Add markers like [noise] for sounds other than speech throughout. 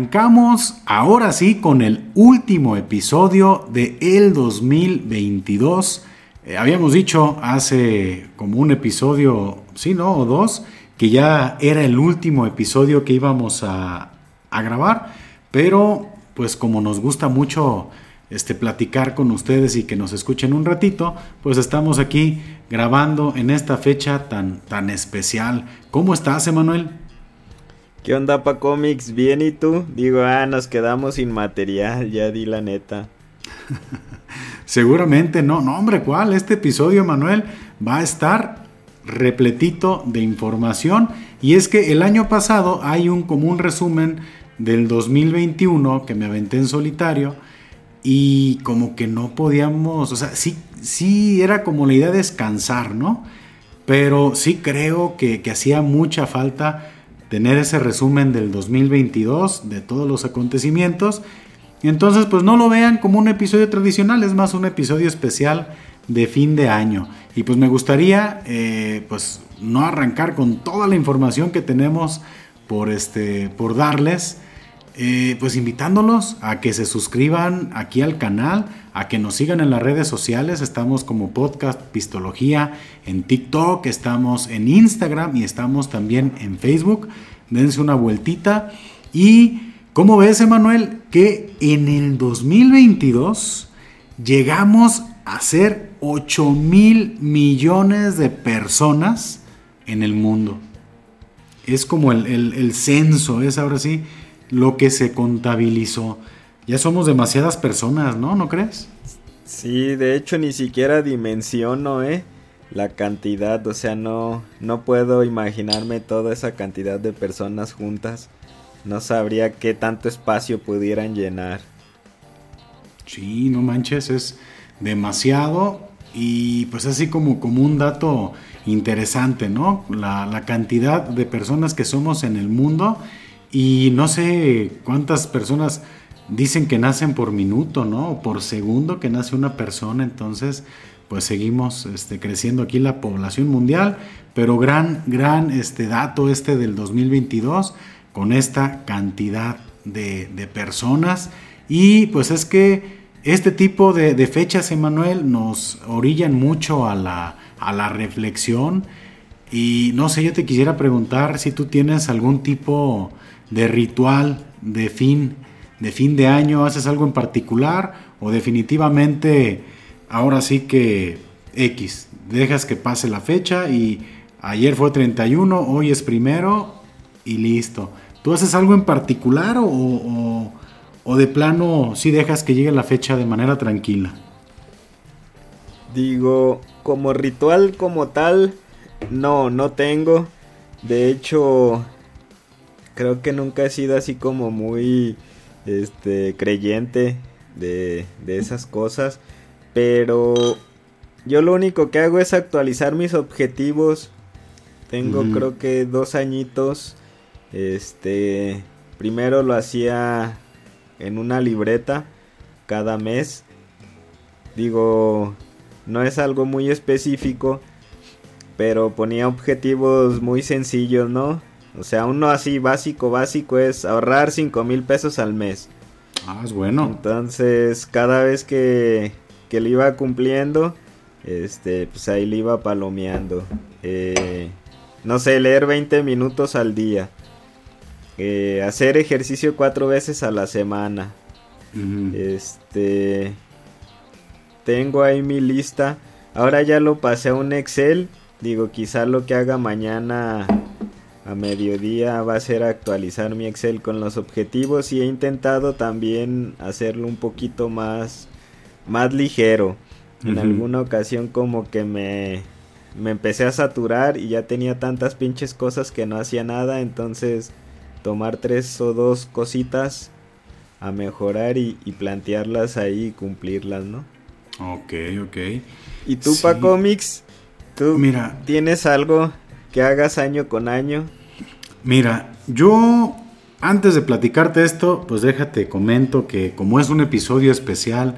arrancamos ahora sí con el último episodio de el 2022. Eh, habíamos dicho hace como un episodio, sí, ¿no? O dos, que ya era el último episodio que íbamos a, a grabar, pero pues como nos gusta mucho este, platicar con ustedes y que nos escuchen un ratito, pues estamos aquí grabando en esta fecha tan, tan especial. ¿Cómo estás, Emanuel? ¿Qué onda, pa cómics? ¿Bien y tú? Digo, ah, nos quedamos sin material, ya di la neta. [laughs] Seguramente no, no, hombre, ¿cuál? Este episodio, Manuel, va a estar repletito de información. Y es que el año pasado hay un común resumen del 2021 que me aventé en solitario y como que no podíamos, o sea, sí, sí era como la idea de descansar, ¿no? Pero sí creo que, que hacía mucha falta tener ese resumen del 2022 de todos los acontecimientos. Entonces, pues no lo vean como un episodio tradicional, es más un episodio especial de fin de año. Y pues me gustaría, eh, pues no arrancar con toda la información que tenemos por, este, por darles eh, pues invitándolos a que se suscriban aquí al canal, a que nos sigan en las redes sociales. Estamos como podcast Pistología en TikTok, estamos en Instagram y estamos también en Facebook. Dense una vueltita. Y, ¿cómo ves, Emanuel? Que en el 2022 llegamos a ser 8 mil millones de personas en el mundo. Es como el, el censo, es ahora sí lo que se contabilizó. Ya somos demasiadas personas, ¿no? ¿No crees? Sí, de hecho ni siquiera dimensiono, ¿eh? La cantidad, o sea, no, no puedo imaginarme toda esa cantidad de personas juntas. No sabría qué tanto espacio pudieran llenar. Sí, no manches, es demasiado y pues así como, como un dato interesante, ¿no? La, la cantidad de personas que somos en el mundo y no sé cuántas personas dicen que nacen por minuto, ¿no? O por segundo que nace una persona. Entonces, pues seguimos este, creciendo aquí la población mundial. Pero gran, gran este dato este del 2022 con esta cantidad de, personas. Y pues es que este tipo de, fechas, Emanuel, nos orillan mucho a la, a la reflexión. Y no sé, yo te quisiera preguntar si tú tienes algún tipo de ritual de fin, de fin de año? ¿Haces algo en particular? ¿O definitivamente ahora sí que X, dejas que pase la fecha y ayer fue 31, hoy es primero y listo? ¿Tú haces algo en particular o, o, de plano si dejas que llegue la fecha de manera tranquila? Digo, como ritual como tal, no, no tengo. De hecho, creo que nunca he sido así como muy este creyente de, de esas cosas. Pero yo lo único que hago es actualizar mis objetivos. Tengo creo que dos añitos. Este. Primero lo hacía en una libreta cada mes. Digo, no es algo muy específico. Pero ponía objetivos muy sencillos, ¿no? O sea, uno así básico, básico es ahorrar 5 mil pesos al mes. Ah, es bueno. Entonces, cada vez que, que lo iba cumpliendo, este, pues ahí le iba palomeando. Eh, no sé, leer 20 minutos al día. Eh, hacer ejercicio cuatro veces a la semana. Este. Tengo ahí mi lista. Ahora ya lo pasé a un Excel. Digo, quizá lo que haga mañana a mediodía va a ser actualizar mi Excel con los objetivos y he intentado también hacerlo un poquito más más ligero. En alguna ocasión como que me me empecé a saturar y ya tenía tantas pinches cosas que no hacía nada, entonces tomar tres o dos cositas a mejorar y, plantearlas ahí y cumplirlas, ¿no? Ok, ok. ¿Y tú, pa' cómics? ¿Tú Mira, tienes algo que hagas año con año? Mira, yo antes de platicarte esto, pues déjate comento que como es un episodio especial,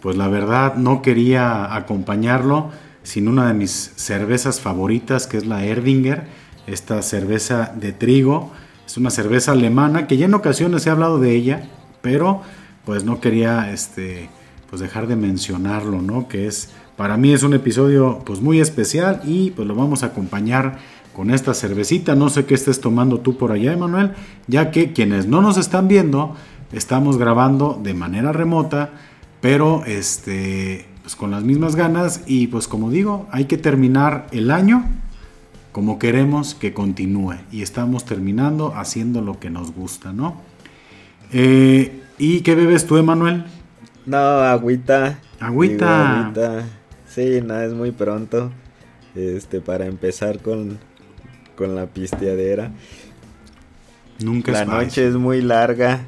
pues la verdad no quería acompañarlo sin una de mis cervezas favoritas, que es la Erdinger, esta cerveza de trigo, Es una cerveza alemana que ya en ocasiones he hablado de ella, pero pues no quería este, pues dejar de mencionarlo, ¿no? Que es, para mí es un episodio pues muy especial y pues lo vamos a acompañar con esta cervecita. No sé qué estés tomando tú por allá, Emanuel, ya que quienes no nos están viendo, estamos grabando de manera remota, pero este, pues con las mismas ganas y pues como digo, hay que terminar el año como queremos que continúe y estamos terminando haciendo lo que nos gusta, ¿no? Eh, ¿Y qué bebes tú, Emanuel? No, agüita. Agüita. Sí, no, es muy pronto. Este, para empezar con, con la pisteadera. Nunca La noche es muy larga.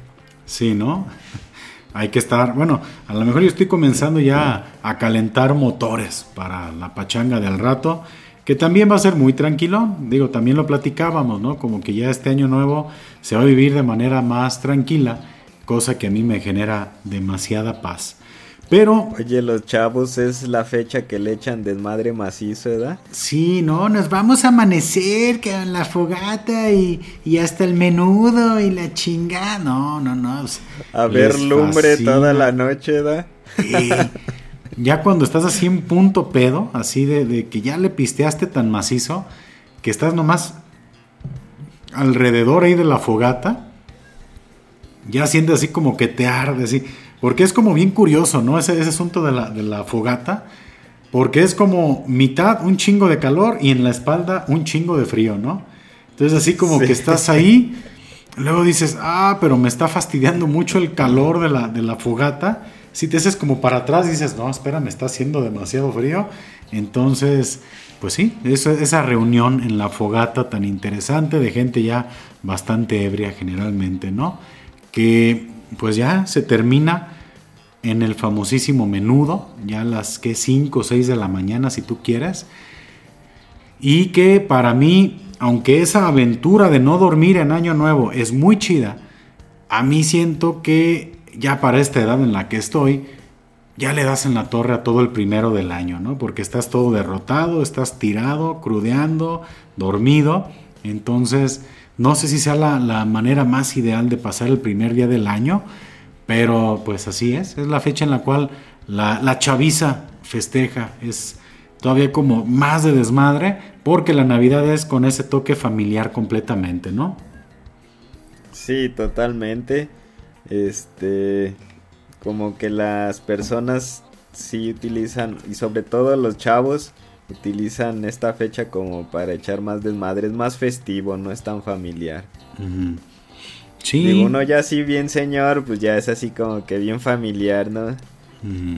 Sí, ¿no? [laughs] Hay que estar, bueno, a lo mejor yo estoy comenzando ya a calentar motores para la pachanga del rato, que también va a ser muy tranquilo. Digo, también lo platicábamos, ¿no? Como que ya este año nuevo se va a vivir de manera más tranquila cosa que a mí me genera demasiada paz. Pero. Oye, los chavos es la fecha que le echan desmadre macizo, ¿verdad? Sí, no, nos vamos a amanecer con la fogata y, hasta el menudo y la chinga. No, no, no. A ver lumbre toda la noche, ¿verdad? ya cuando estás así en punto pedo, así de, de que ya le pisteaste tan macizo, que estás nomás alrededor ahí de la fogata ya sientes así como que te arde, así. Porque es como bien curioso, ¿no? Ese, ese asunto de la, de la fogata. Porque es como mitad un chingo de calor y en la espalda un chingo de frío, ¿no? Entonces así como que estás ahí, luego dices, ah, pero me está fastidiando mucho el calor de la, de la fogata. Si te haces como para atrás, dices, no, espera, me está haciendo demasiado frío. Entonces, pues sí, eso, esa reunión en la fogata tan interesante de gente ya bastante ebria generalmente, ¿no? que pues ya se termina en el famosísimo menudo, ya las que 5 o 6 de la mañana si tú quieres, y que para mí, aunque esa aventura de no dormir en Año Nuevo es muy chida, a mí siento que ya para esta edad en la que estoy, ya le das en la torre a todo el primero del año, ¿no? Porque estás todo derrotado, estás tirado, crudeando, dormido, entonces no sé si sea la, manera más ideal de pasar el primer día del año, pero pues así es. Es la fecha en la cual la, la chaviza festeja. Es todavía como más de desmadre, porque la Navidad es con ese toque familiar completamente, ¿no? Sí, totalmente. Este, como que las personas sí utilizan, y sobre todo los chavos, utilizan esta fecha como para echar más desmadre, es más festivo, no es tan familiar. Sí. uno ya así bien señor, pues ya es así como que bien familiar, ¿no?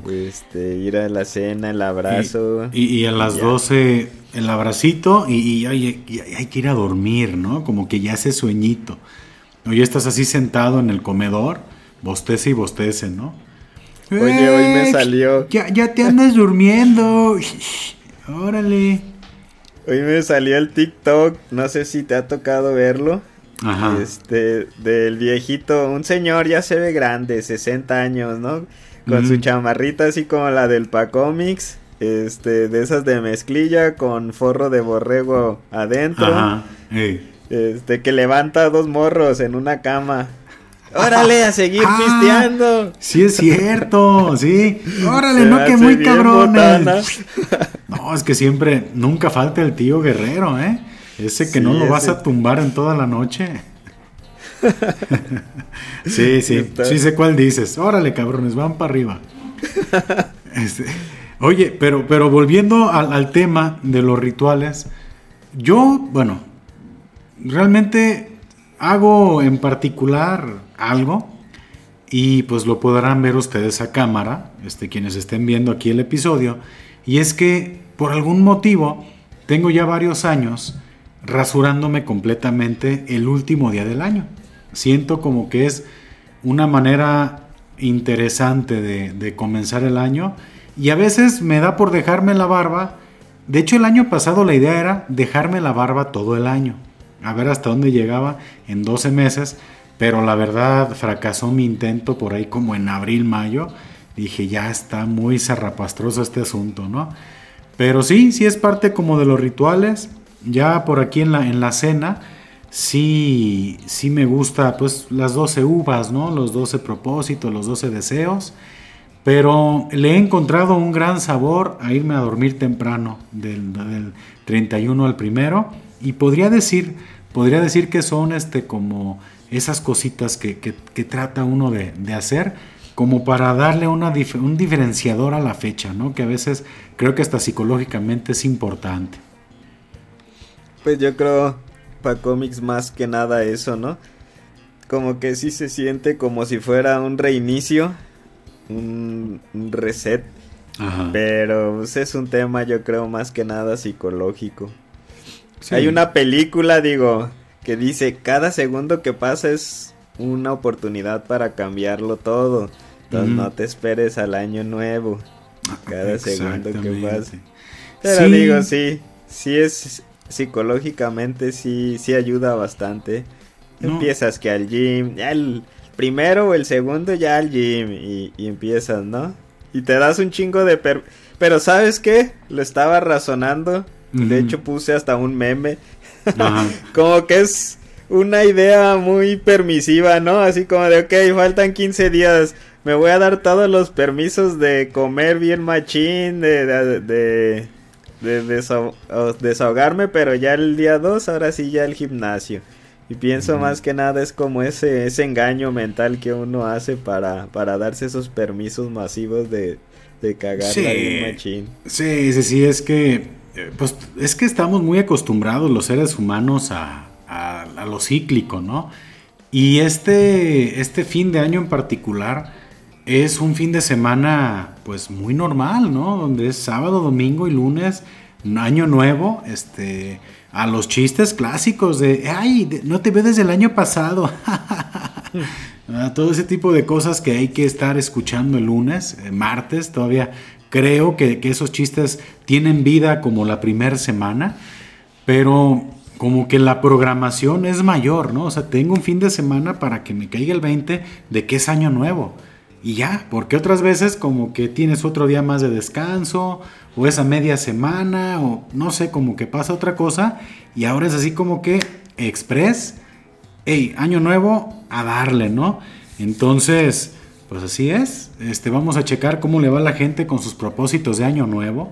Este, ir a la cena, el abrazo. Y, a las 12 el abracito y, hay, que ir a dormir, ¿no? Como que ya hace sueñito. O ya estás así sentado en el comedor, bostece y bostece, ¿no? Oye, hoy me salió. Ya, ya te andas durmiendo. [laughs] Órale. Hoy me salió el TikTok, no sé si te ha tocado verlo. Ajá. Este, del viejito, un señor ya se ve grande, 60 años, ¿no? Con su chamarrita así como la del Pacomics, este, de esas de mezclilla con forro de borrego adentro. Ajá. Este, que levanta dos morros en una cama. Órale, a seguir ah, pisteando. Sí, es cierto, sí. [laughs] Órale, no, que muy cabrones. [laughs] No, es que siempre, nunca falta el tío guerrero, ¿eh? Ese que no lo vas a tumbar en toda la noche. [laughs] sí, sí, sí sé cuál dices. Órale, cabrones, van para arriba. [laughs] Este, oye, pero, pero volviendo al, al tema de los rituales, yo, bueno, realmente hago en particular algo y pues lo podrán ver ustedes a cámara, este, quienes estén viendo aquí el episodio, y es que por algún motivo tengo ya varios años rasurándome completamente el último día del año. Siento como que es una manera interesante de, de comenzar el año y a veces me da por dejarme la barba. De hecho el año pasado la idea era dejarme la barba todo el año, a ver hasta dónde llegaba en 12 meses pero la verdad fracasó mi intento por ahí como en abril, mayo. Dije, ya está muy zarrapastroso este asunto, ¿no? Pero sí, sí es parte como de los rituales. Ya por aquí en la, en la cena, sí, sí me gusta, pues las 12 uvas, ¿no? Los 12 propósitos, los 12 deseos. Pero le he encontrado un gran sabor a irme a dormir temprano, del, 31 al primero. Y podría decir, podría decir que son este, como esas cositas que, trata uno de, hacer, como para darle una, un diferenciador a la fecha, ¿no? Que a veces creo que hasta psicológicamente es importante. Pues yo creo, para cómics más que nada eso, ¿no? Como que sí se siente como si fuera un reinicio un, reset. Pero pues, es un tema yo creo más que nada psicológico. Hay una película, digo, que dice cada segundo que pasa es una oportunidad para cambiarlo todo. Entonces no te esperes al año nuevo. Cada segundo que pasa. Pero digo, sí, sí es psicológicamente, sí, sí ayuda bastante. Empiezas que al gym, ya el primero o el segundo ya al gym y, empiezas, ¿no? Y te das un chingo de... Pero ¿sabes qué? Lo estaba razonando. De hecho puse hasta un meme. [laughs] como que es una idea muy permisiva, ¿no? Así como de, ok, faltan 15 días. Me voy a dar todos los permisos de comer bien machín, de, de, de, desahogarme, pero ya el día 2, ahora sí ya el gimnasio. Y pienso más que nada es como ese, ese engaño mental que uno hace para, para darse esos permisos masivos de, de cagar sí, machín. Sí, sí, sí, es que eh, pues es que estamos muy acostumbrados los seres humanos a, a, a, lo cíclico, ¿no? Y este, este fin de año en particular es un fin de semana pues muy normal, ¿no? Donde es sábado, domingo y lunes, año nuevo, este a los chistes clásicos de, ay, no te veo desde el año pasado. [laughs] Todo ese tipo de cosas que hay que estar escuchando el lunes, eh, martes, todavía creo que, esos chistes tienen vida como la primera semana, pero como que la programación es mayor, ¿no? O sea, tengo un fin de semana para que me caiga el 20 de que es año nuevo. Y ya, porque otras veces como que tienes otro día más de descanso o esa media semana, o no sé, como que pasa otra cosa, y ahora es así como que express, hey, año nuevo, a darle, ¿no? Entonces, pues así es, este, vamos a checar cómo le va a la gente con sus propósitos de año nuevo,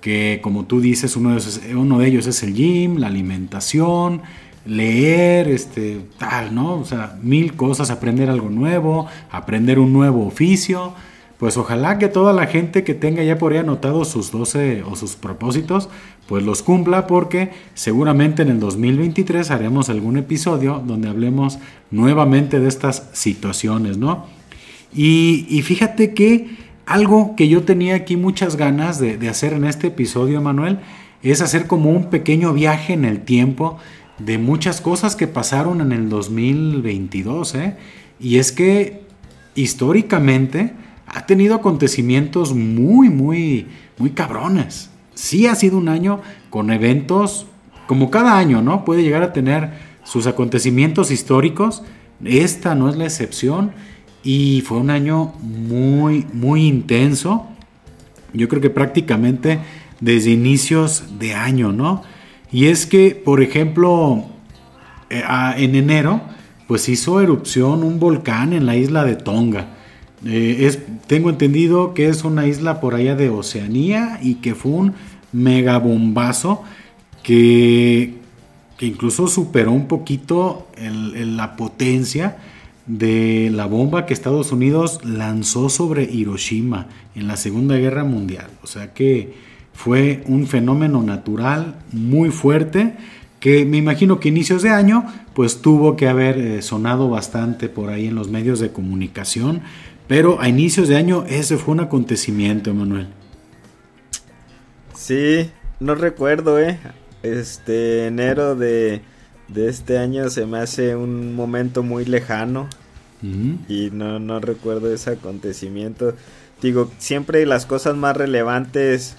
que como tú dices, uno de, uno de ellos es el gym, la alimentación, leer, este, tal, ¿no? O sea, mil cosas, aprender algo nuevo, aprender un nuevo oficio, pues ojalá que toda la gente que tenga ya por ahí anotado sus 12 o sus propósitos, pues los cumpla porque seguramente en el 2023 haremos algún episodio donde hablemos nuevamente de estas situaciones, ¿no? Y, fíjate que algo que yo tenía aquí muchas ganas de, hacer en este episodio, Manuel, es hacer como un pequeño viaje en el tiempo de muchas cosas que pasaron en el 2022, ¿eh? Y es que históricamente, ha tenido acontecimientos muy, muy, muy cabrones. Sí ha sido un año con eventos, como cada año, ¿no? Puede llegar a tener sus acontecimientos históricos. Esta no es la excepción. Y fue un año muy, muy intenso. Yo creo que prácticamente desde inicios de año, ¿no? Y es que, por ejemplo, eh, en enero, pues hizo erupción un volcán en la isla de Tonga. Eh, tengo entendido que es una isla por allá de Oceanía y que fue un megabombazo que, que incluso superó un poquito la potencia de la bomba que Estados Unidos lanzó sobre Hiroshima en la Segunda Guerra Mundial. O sea que fue un fenómeno natural muy fuerte que me imagino que inicios de año pues tuvo que haber eh, sonado bastante por ahí en los medios de comunicación pero a inicios de año ese fue un acontecimiento, Emanuel. Sí, no recuerdo, ¿eh? Este enero de, este año se me hace un momento muy lejano. Y no, no recuerdo ese acontecimiento. Digo, siempre las cosas más relevantes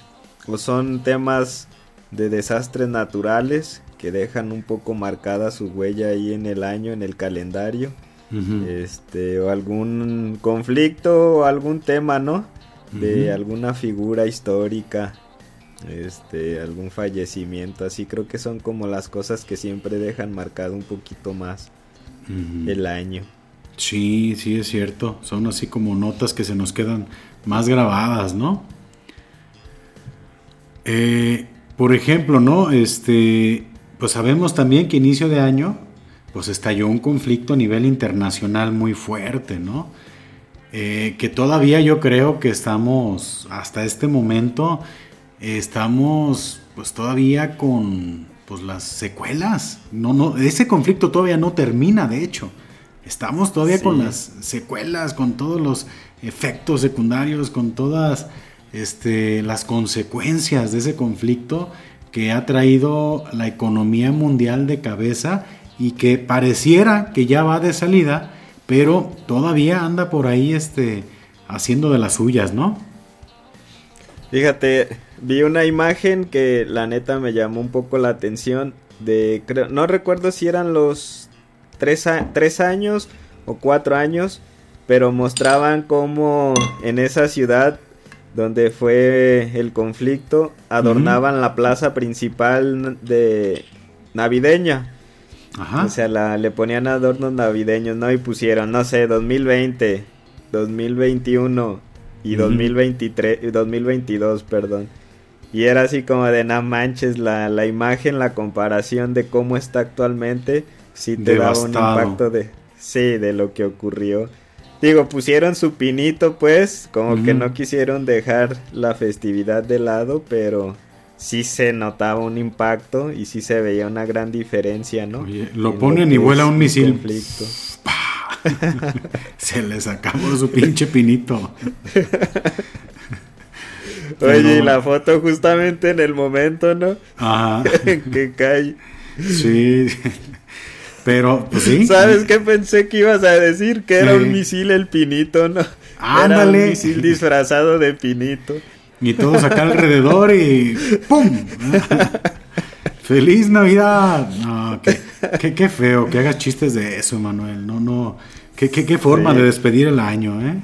o son temas de desastres naturales que dejan un poco marcada su huella ahí en el año, en el calendario este, o algún conflicto o algún tema, ¿no? De alguna figura histórica. este, algún fallecimiento, así creo que son como las cosas que siempre dejan marcado un poquito más el año. Sí, sí es cierto, son así como notas que se nos quedan más grabadas, ¿no? Eh, por ejemplo, ¿no? Este, pues sabemos también que inicio de año, pues estalló un conflicto a nivel internacional muy fuerte, ¿no? Eh, que todavía yo creo que estamos, hasta este momento, estamos pues todavía con pues las secuelas. No, no, ese conflicto todavía no termina, de hecho. Estamos todavía con las secuelas, con todos los efectos secundarios, con todas este, las consecuencias de ese conflicto que ha traído la economía mundial de cabeza y que pareciera que ya va de salida, pero todavía anda por ahí este, haciendo de las suyas, ¿no? Fíjate, vi una imagen que la neta me llamó un poco la atención de, creo, no recuerdo si eran los tres, tres años o cuatro años, pero mostraban cómo en esa ciudad donde fue el conflicto adornaban la plaza principal de navideña. O sea, la, le ponían adornos navideños, ¿no? Y pusieron, no sé, 2020, 2021 y 2023, 2022, perdón. Y era así como de, no manches, la, la imagen, la comparación de cómo está actualmente, sí te da un impacto de, sí, de lo que ocurrió. Digo, pusieron su pinito, pues, como que no quisieron dejar la festividad de lado, pero sí se notaba un impacto y sí se veía una gran diferencia, ¿no? lo ponen y vuela un misil. [laughs] se les acabó su pinche pinito. [laughs] Oye, y la foto justamente en el momento, ¿no? Ajá. [laughs] que cae. Sí. Pero, pues sí. ¿Sabes qué pensé que ibas a decir? Que era un misil el pinito, ¿no? Ándale. Era un misil disfrazado de pinito. Y todos acá alrededor y ¡pum! [laughs] ¡Feliz Navidad! No, qué, qué, feo que hagas chistes de eso, Manuel. No, no. Qué, qué, forma de despedir el año, ¿eh?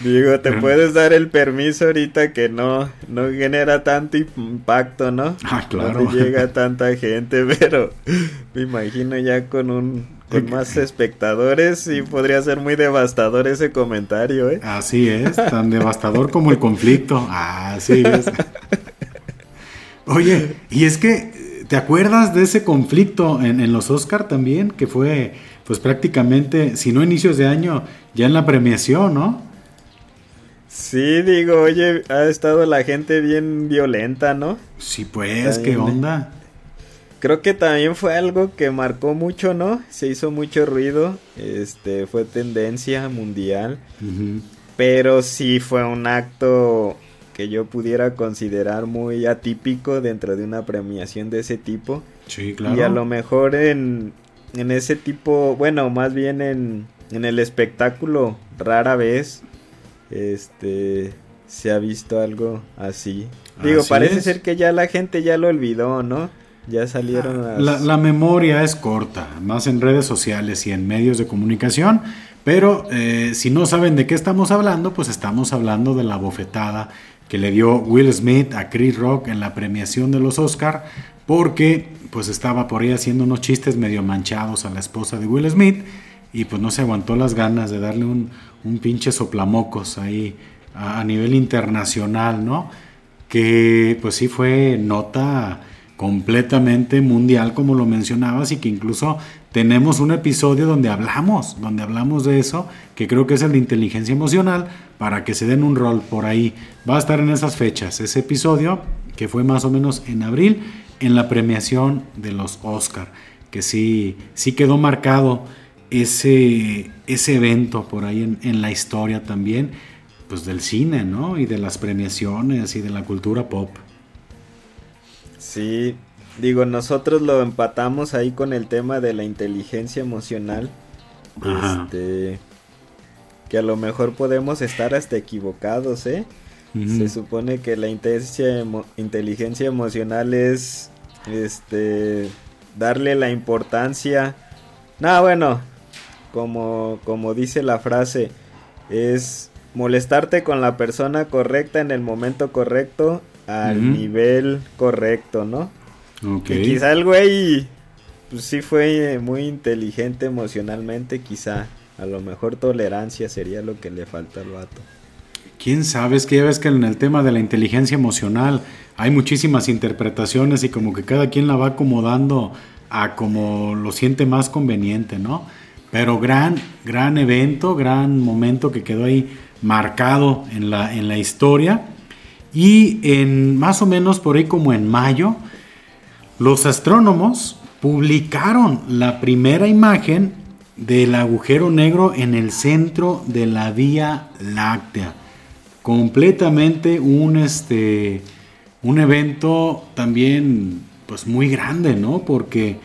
Digo, te puedes dar el permiso ahorita que no, no genera tanto impacto, ¿no? Ah, claro. No llega tanta gente, [laughs] pero me imagino ya con un con más espectadores y podría ser muy devastador ese comentario, ¿eh? Así es, tan devastador como el conflicto. Así es. Oye, y es que, ¿te acuerdas de ese conflicto en, en los Oscar también? Que fue, pues prácticamente, si no inicios de año, ya en la premiación, ¿no? Sí, digo, oye, ha estado la gente bien violenta, ¿no? Sí, pues, ¿qué onda? Creo que también fue algo que marcó mucho, ¿no? Se hizo mucho ruido, este, fue tendencia mundial, pero sí fue un acto que yo pudiera considerar muy atípico dentro de una premiación de ese tipo. Sí, claro. Y a lo mejor en, en ese tipo, bueno, más bien en, en el espectáculo, rara vez este se ha visto algo así. Digo, parece ser que ya la gente ya lo olvidó, ¿no? Ya salieron ah, la, memoria es corta, más en redes sociales y en medios de comunicación, pero eh, si no saben de qué estamos hablando, pues estamos hablando de la bofetada que le dio Will Smith a Chris Rock en la premiación de los Oscar, porque pues estaba por ahí haciendo unos chistes medio manchados a la esposa de Will Smith y pues no se aguantó las ganas de darle un, un pinche soplamocos ahí a, nivel internacional, ¿no? Que pues sí fue nota completamente mundial como lo mencionabas y que incluso tenemos un episodio donde hablamos, donde hablamos de eso, que creo que es el de inteligencia emocional, para que se den un rol por ahí. Va a estar en esas fechas, ese episodio que fue más o menos en abril, en la premiación de los Oscar, que sí, sí quedó marcado ese, ese evento por ahí en, la historia también, pues del cine, ¿no? Y de las premiaciones y de la cultura pop. Sí, digo, nosotros lo empatamos ahí con el tema de la inteligencia emocional. Este, que a lo mejor podemos estar hasta equivocados, ¿eh? Se supone que la inteligencia, inteligencia emocional es este darle la importancia. No, bueno, como, como dice la frase, es molestarte con la persona correcta en el momento correcto al nivel correcto, ¿no? Okay. quizá el güey, pues sí fue muy inteligente emocionalmente, quizá. A lo mejor tolerancia sería lo que le falta al vato. Quién sabe, es que ya ves que en el tema de la inteligencia emocional hay muchísimas interpretaciones y como que cada quien la va acomodando a como lo siente más conveniente, ¿no? Pero gran, gran evento, gran momento que quedó ahí marcado en la, en la historia. Y en más o menos por ahí como en mayo, los astrónomos publicaron la primera imagen del agujero negro en el centro de la Vía Láctea. Completamente un, este, un evento también pues muy grande, ¿no? Porque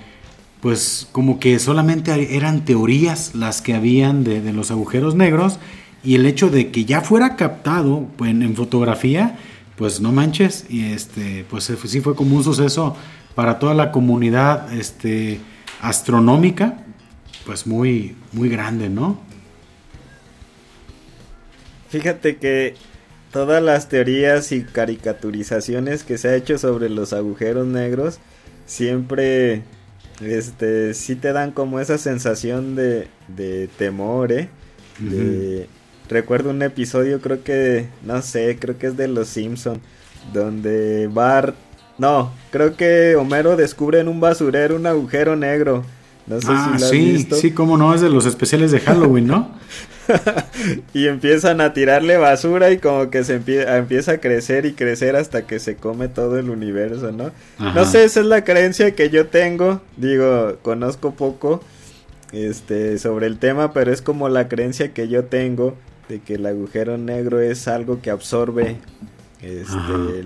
pues como que solamente eran teorías las que habían de, los agujeros negros y el hecho de que ya fuera captado pues, en, fotografía, pues no manches, y este, pues sí fue como un suceso para toda la comunidad este, astronómica, pues muy, muy grande, ¿no? Fíjate que todas las teorías y caricaturizaciones que se ha hecho sobre los agujeros negros siempre este sí te dan como esa sensación de, de temor, ¿eh? recuerdo un episodio, creo que, no sé, creo que es de Los Simpson, donde Bart, no, creo que Homero descubre en un basurero un agujero negro. No sé ah, si sí, visto. sí, cómo no, es de los especiales de Halloween, ¿no? [laughs] y empiezan a tirarle basura y como que se empieza a crecer y crecer hasta que se come todo el universo, ¿no? No sé, esa es la creencia que yo tengo, digo, conozco poco este sobre el tema, pero es como la creencia que yo tengo de que el agujero negro es algo que absorbe este,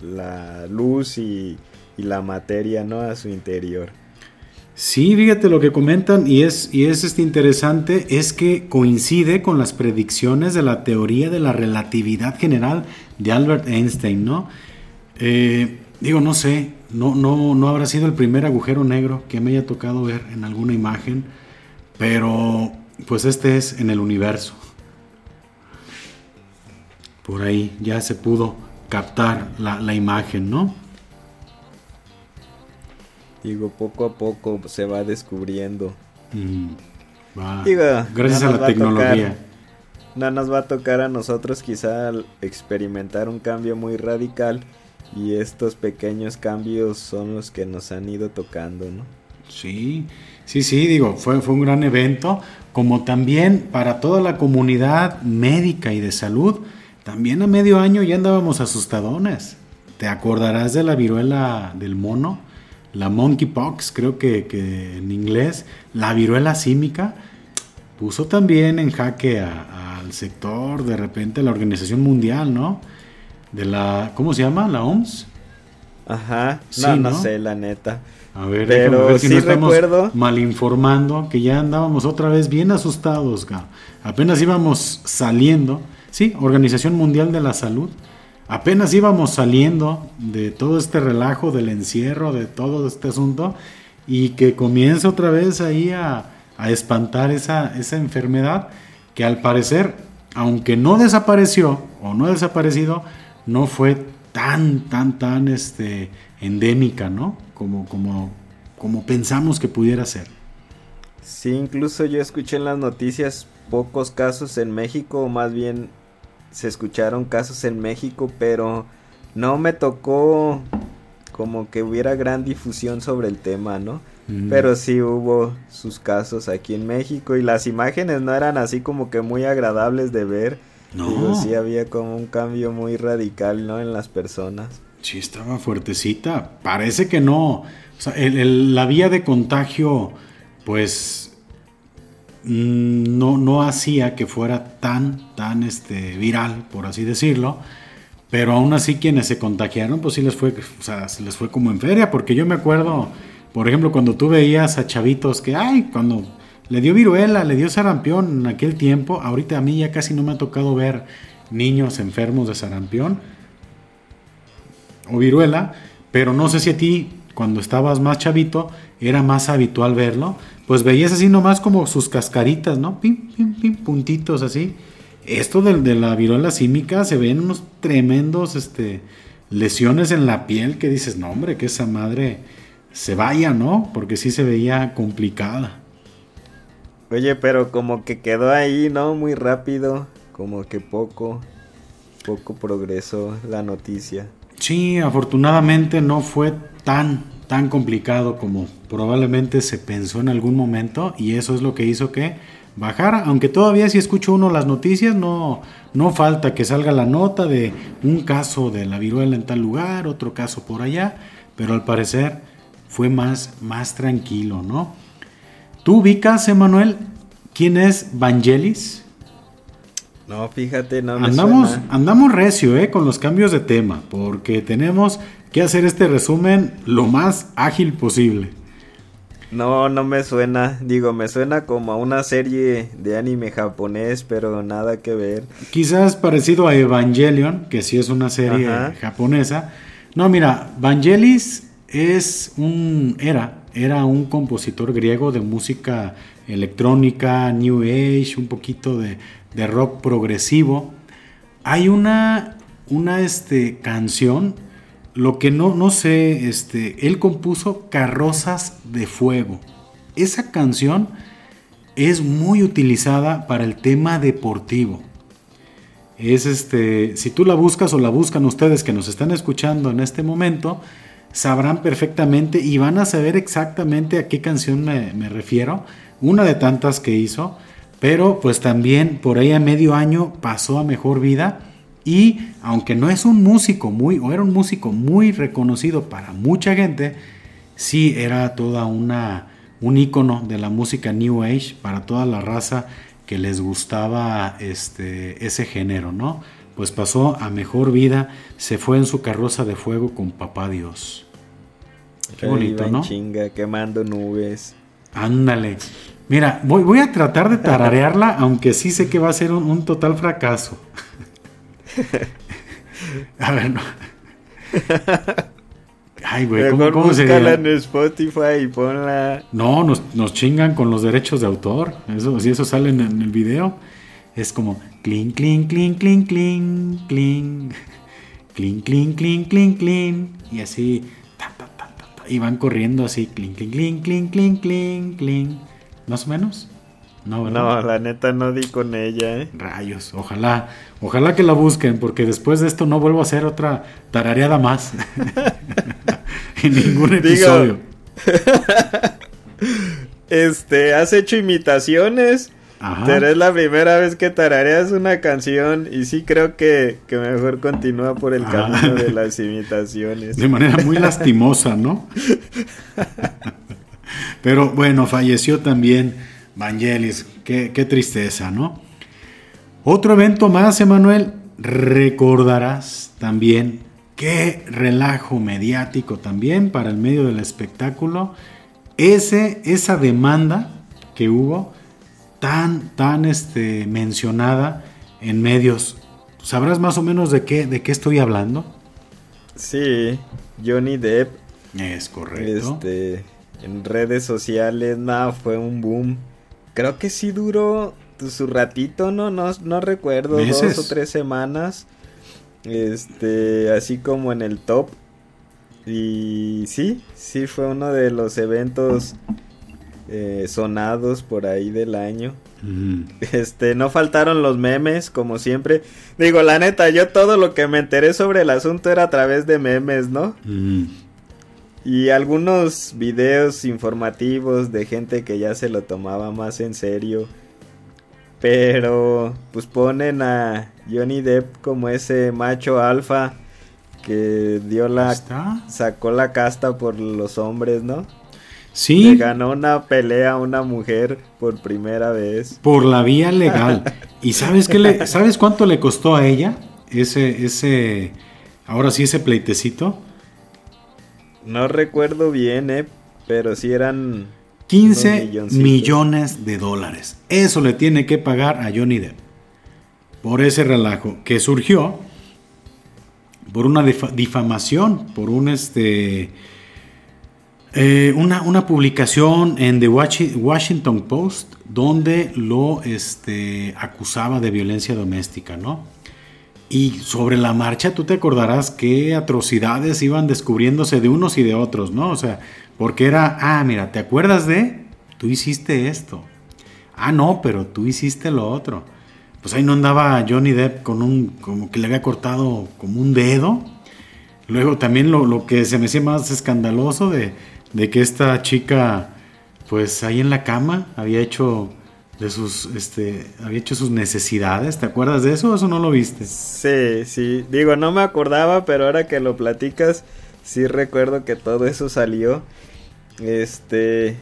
la, luz y, y la materia, ¿no? A su interior. Sí, fíjate lo que comentan y es, y es este interesante, es que coincide con las predicciones de la teoría de la relatividad general de Albert Einstein, ¿no? Eh, digo, no sé, no, no, no habrá sido el primer agujero negro que me haya tocado ver en alguna imagen, pero pues este es en el universo. Por ahí ya se pudo captar la, la imagen, ¿no? Digo, poco a poco se va descubriendo. Mm, gracias a la tecnología. no nos va a tocar a nosotros quizá experimentar un cambio muy radical y estos pequeños cambios son los que nos han ido tocando, ¿no? Sí, sí, sí, digo, fue, fue un gran evento, como también para toda la comunidad médica y de salud, también a medio año ya andábamos asustadones. ¿Te acordarás de la viruela del mono? La monkeypox, creo que, en inglés, la viruela símica, puso también en jaque al sector, de repente, la Organización Mundial, ¿no? De la, ¿cómo se llama? ¿La OMS? Ajá, no, no, sé, la neta. A ver, Pero ver si no estamos recuerdo... mal informando, que ya andábamos otra vez bien asustados, apenas íbamos saliendo, sí, Organización Mundial de la Salud, apenas íbamos saliendo de todo este relajo del encierro, de todo este asunto, y que comienza otra vez ahí a, espantar esa, esa enfermedad que al parecer, aunque no desapareció o no ha desaparecido, no fue tan, tan, tan este, endémica, ¿no? Como, como, como pensamos que pudiera ser. Sí, incluso yo escuché en las noticias pocos casos en México, o más bien se escucharon casos en México, pero no me tocó como que hubiera gran difusión sobre el tema, ¿no? Mm. Pero sí hubo sus casos aquí en México y las imágenes no eran así como que muy agradables de ver. No. sí había como un cambio muy radical, ¿no? En las personas. Sí, estaba fuertecita. Parece que no. O sea, la vía de contagio, pues no, no hacía que fuera tan, tan este, viral, por así decirlo. Pero aún así quienes se contagiaron, pues sí les fue, les fue como en feria, porque yo me acuerdo, por ejemplo, cuando tú veías a chavitos que, ay, cuando le dio viruela, le dio sarampión en aquel tiempo, ahorita a mí ya casi no me ha tocado ver niños enfermos de sarampión o viruela, pero no sé si a ti, cuando estabas más chavito, era más habitual verlo, pues veías así nomás como sus cascaritas, ¿no? Pim, pim, pim, puntitos así. Esto de, de la viruela símica se ven unos tremendos, este, lesiones en la piel que dices, no hombre, que esa madre se vaya, ¿no? Porque sí se veía complicada. Oye, pero como que quedó ahí, ¿no? Muy rápido, como que poco, poco progresó la noticia. Sí, afortunadamente no fue tan, tan complicado como probablemente se pensó en algún momento y eso es lo que hizo que bajara, aunque todavía si escucho uno las noticias no, no falta que salga la nota de un caso de la viruela en tal lugar, otro caso por allá, pero al parecer fue más, más tranquilo, ¿no? ¿Tú ubicas, Emanuel, quién es Vangelis? No, fíjate, no me andamos, andamos recio, ¿eh? Con los cambios de tema, porque tenemos que hacer este resumen lo más ágil posible. No, no me suena. Digo, me suena como a una serie de anime japonés, pero nada que ver. Quizás parecido a Evangelion, que sí es una serie japonesa. No, mira, Vangelis es un era era un compositor griego de música electrónica, new age, un poquito de, rock progresivo. Hay una una este, canción lo que no, no sé, este, él compuso Carrozas de Fuego. Esa canción es muy utilizada para el tema deportivo. Es este, si tú la buscas o la buscan ustedes que nos están escuchando en este momento, sabrán perfectamente y van a saber exactamente a qué canción me, me refiero. Una de tantas que hizo, pero pues también por ahí a medio año pasó a mejor vida y aunque no es un músico muy, o era un músico muy reconocido para mucha gente, sí era toda una, un ícono de la música New Age para toda la raza que les gustaba este, ese género, ¿no? Pues pasó a mejor vida, se fue en su carroza de fuego con papá Dios. Qué bonito, ¿no? chinga, quemando nubes. Ándale. Mira, voy, voy, a tratar de [laughs] tararearla, aunque sí sé que va a ser un total fracaso. A ver, no. Ay, güey, ¿cómo, cómo se en Spotify y ponla. No, nos, nos, chingan con los derechos de autor. Eso, si eso sale en, el video, es como clean, clean, clean, clean, clean, clean, clean, clean, clean, clean, clean, y así, y van corriendo así, clean, clean, clean, clean, clean, clean, clean, más o menos. No, no, la neta no di con ella, ¿eh? Rayos, ojalá, ojalá que la busquen, porque después de esto no vuelvo a hacer otra tarareada más. [laughs] [laughs] en ningún episodio. [laughs] este, has hecho imitaciones. Pero es la primera vez que tarareas una canción y sí creo que, que mejor continúa por el camino de las imitaciones. De manera muy lastimosa, ¿no? Pero bueno, falleció también Vangelis, qué, tristeza, ¿no? Otro evento más, Emanuel, recordarás también qué relajo mediático también para el medio del espectáculo, ese, esa demanda que hubo tan, tan este, mencionada en medios. ¿Sabrás más o menos de qué, de qué estoy hablando? Sí, Johnny Depp. Es correcto. Este, en redes sociales, nada, fue un boom creo que sí duró su ratito, ¿no? No, no recuerdo, dos o tres semanas. Este, así como en el top. Y sí, sí fue uno de los eventos eh, sonados por ahí del año. Este, no faltaron los memes, como siempre. Digo, la neta, yo todo lo que me enteré sobre el asunto era a través de memes, ¿no? Y algunos videos informativos de gente que ya se lo tomaba más en serio. Pero pues ponen a Johnny Depp como ese macho alfa que dio la sacó la casta por los hombres, ¿no? Sí. Le ganó una pelea a una mujer por primera vez. Por la vía legal. [laughs] ¿Y sabes qué le sabes cuánto le costó a ella ese ese ahora sí ese pleitecito? No recuerdo bien, eh, pero sí eran 15 millones de dólares. Eso le tiene que pagar a Johnny Depp por ese relajo que surgió por una difamación, por un este eh, una, una, publicación en The Washington Post donde lo este, acusaba de violencia doméstica, ¿no? Y sobre la marcha tú te acordarás qué atrocidades iban descubriéndose de unos y de otros, ¿no? O sea, porque era, ah, mira, ¿te acuerdas de? Tú hiciste esto. Ah, no, pero tú hiciste lo otro. Pues ahí no andaba Johnny Depp con un, como que le había cortado como un dedo. Luego también lo, lo que se me hacía más escandaloso de, de que esta chica, pues ahí en la cama había hecho de sus, este, había hecho sus necesidades. ¿Te acuerdas de eso o eso no lo viste? Sí, sí. Digo, no me acordaba, pero ahora que lo platicas, sí recuerdo que todo eso salió. Este,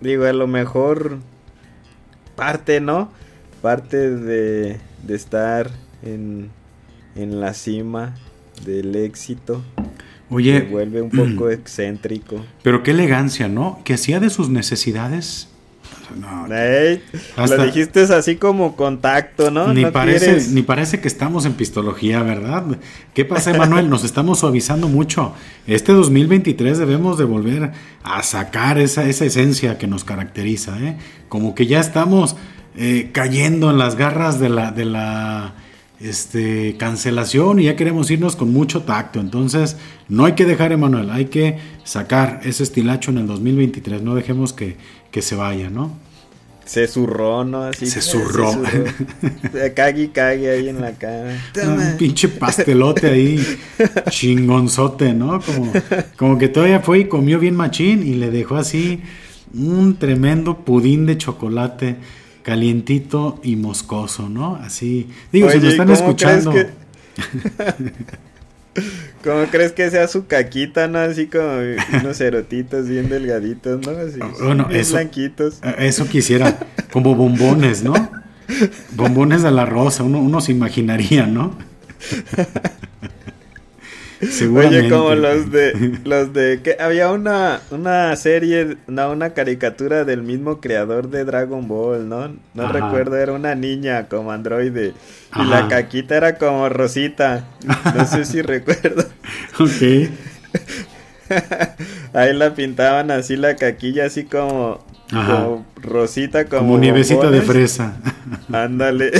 digo, a lo mejor parte, ¿no? Parte de, de estar en, en la cima del éxito. Oye, se vuelve un poco [clears throat] excéntrico. Pero qué elegancia, ¿no? Que hacía de sus necesidades no, lo dijiste así como contacto, ¿no? Ni, parece, ni parece que estamos en pistología, ¿verdad? ¿Qué pasa, Emanuel? Nos estamos suavizando mucho. Este 2023 debemos de volver a sacar esa, esa esencia que nos caracteriza, ¿eh? Como que ya estamos eh, cayendo en las garras de la, de la este, cancelación y ya queremos irnos con mucho tacto. Entonces, no hay que dejar, Emanuel, hay que sacar ese estilacho en el 2023. No dejemos que que se vaya, ¿no? Se zurró, ¿no? Así se zurró. Cague y cague ahí en la cara. Un pinche pastelote ahí, chingonzote, ¿no? Como, como que todavía fue y comió bien machín y le dejó así un tremendo pudín de chocolate calientito y moscoso, ¿no? Así. Digo, si lo están escuchando. [laughs] ¿Cómo crees que sea su caquita, no? Así como unos cerotitos bien delgaditos, ¿no? Así, ah, bueno, eso, blanquitos. Eh, eso quisiera, como bombones, ¿no? Bombones de la rosa, uno, uno se imaginaría, ¿no? [laughs] Oye, como los de [laughs] los de que había una una serie, no, una caricatura del mismo creador de Dragon Ball, ¿no? No recuerdo, era una niña como androide y la caquita era como Rosita. No sé si [laughs] recuerdo. Ok. [laughs] Ahí la pintaban así la caquilla así como rosita como, como nievecita de fresa. Ándale.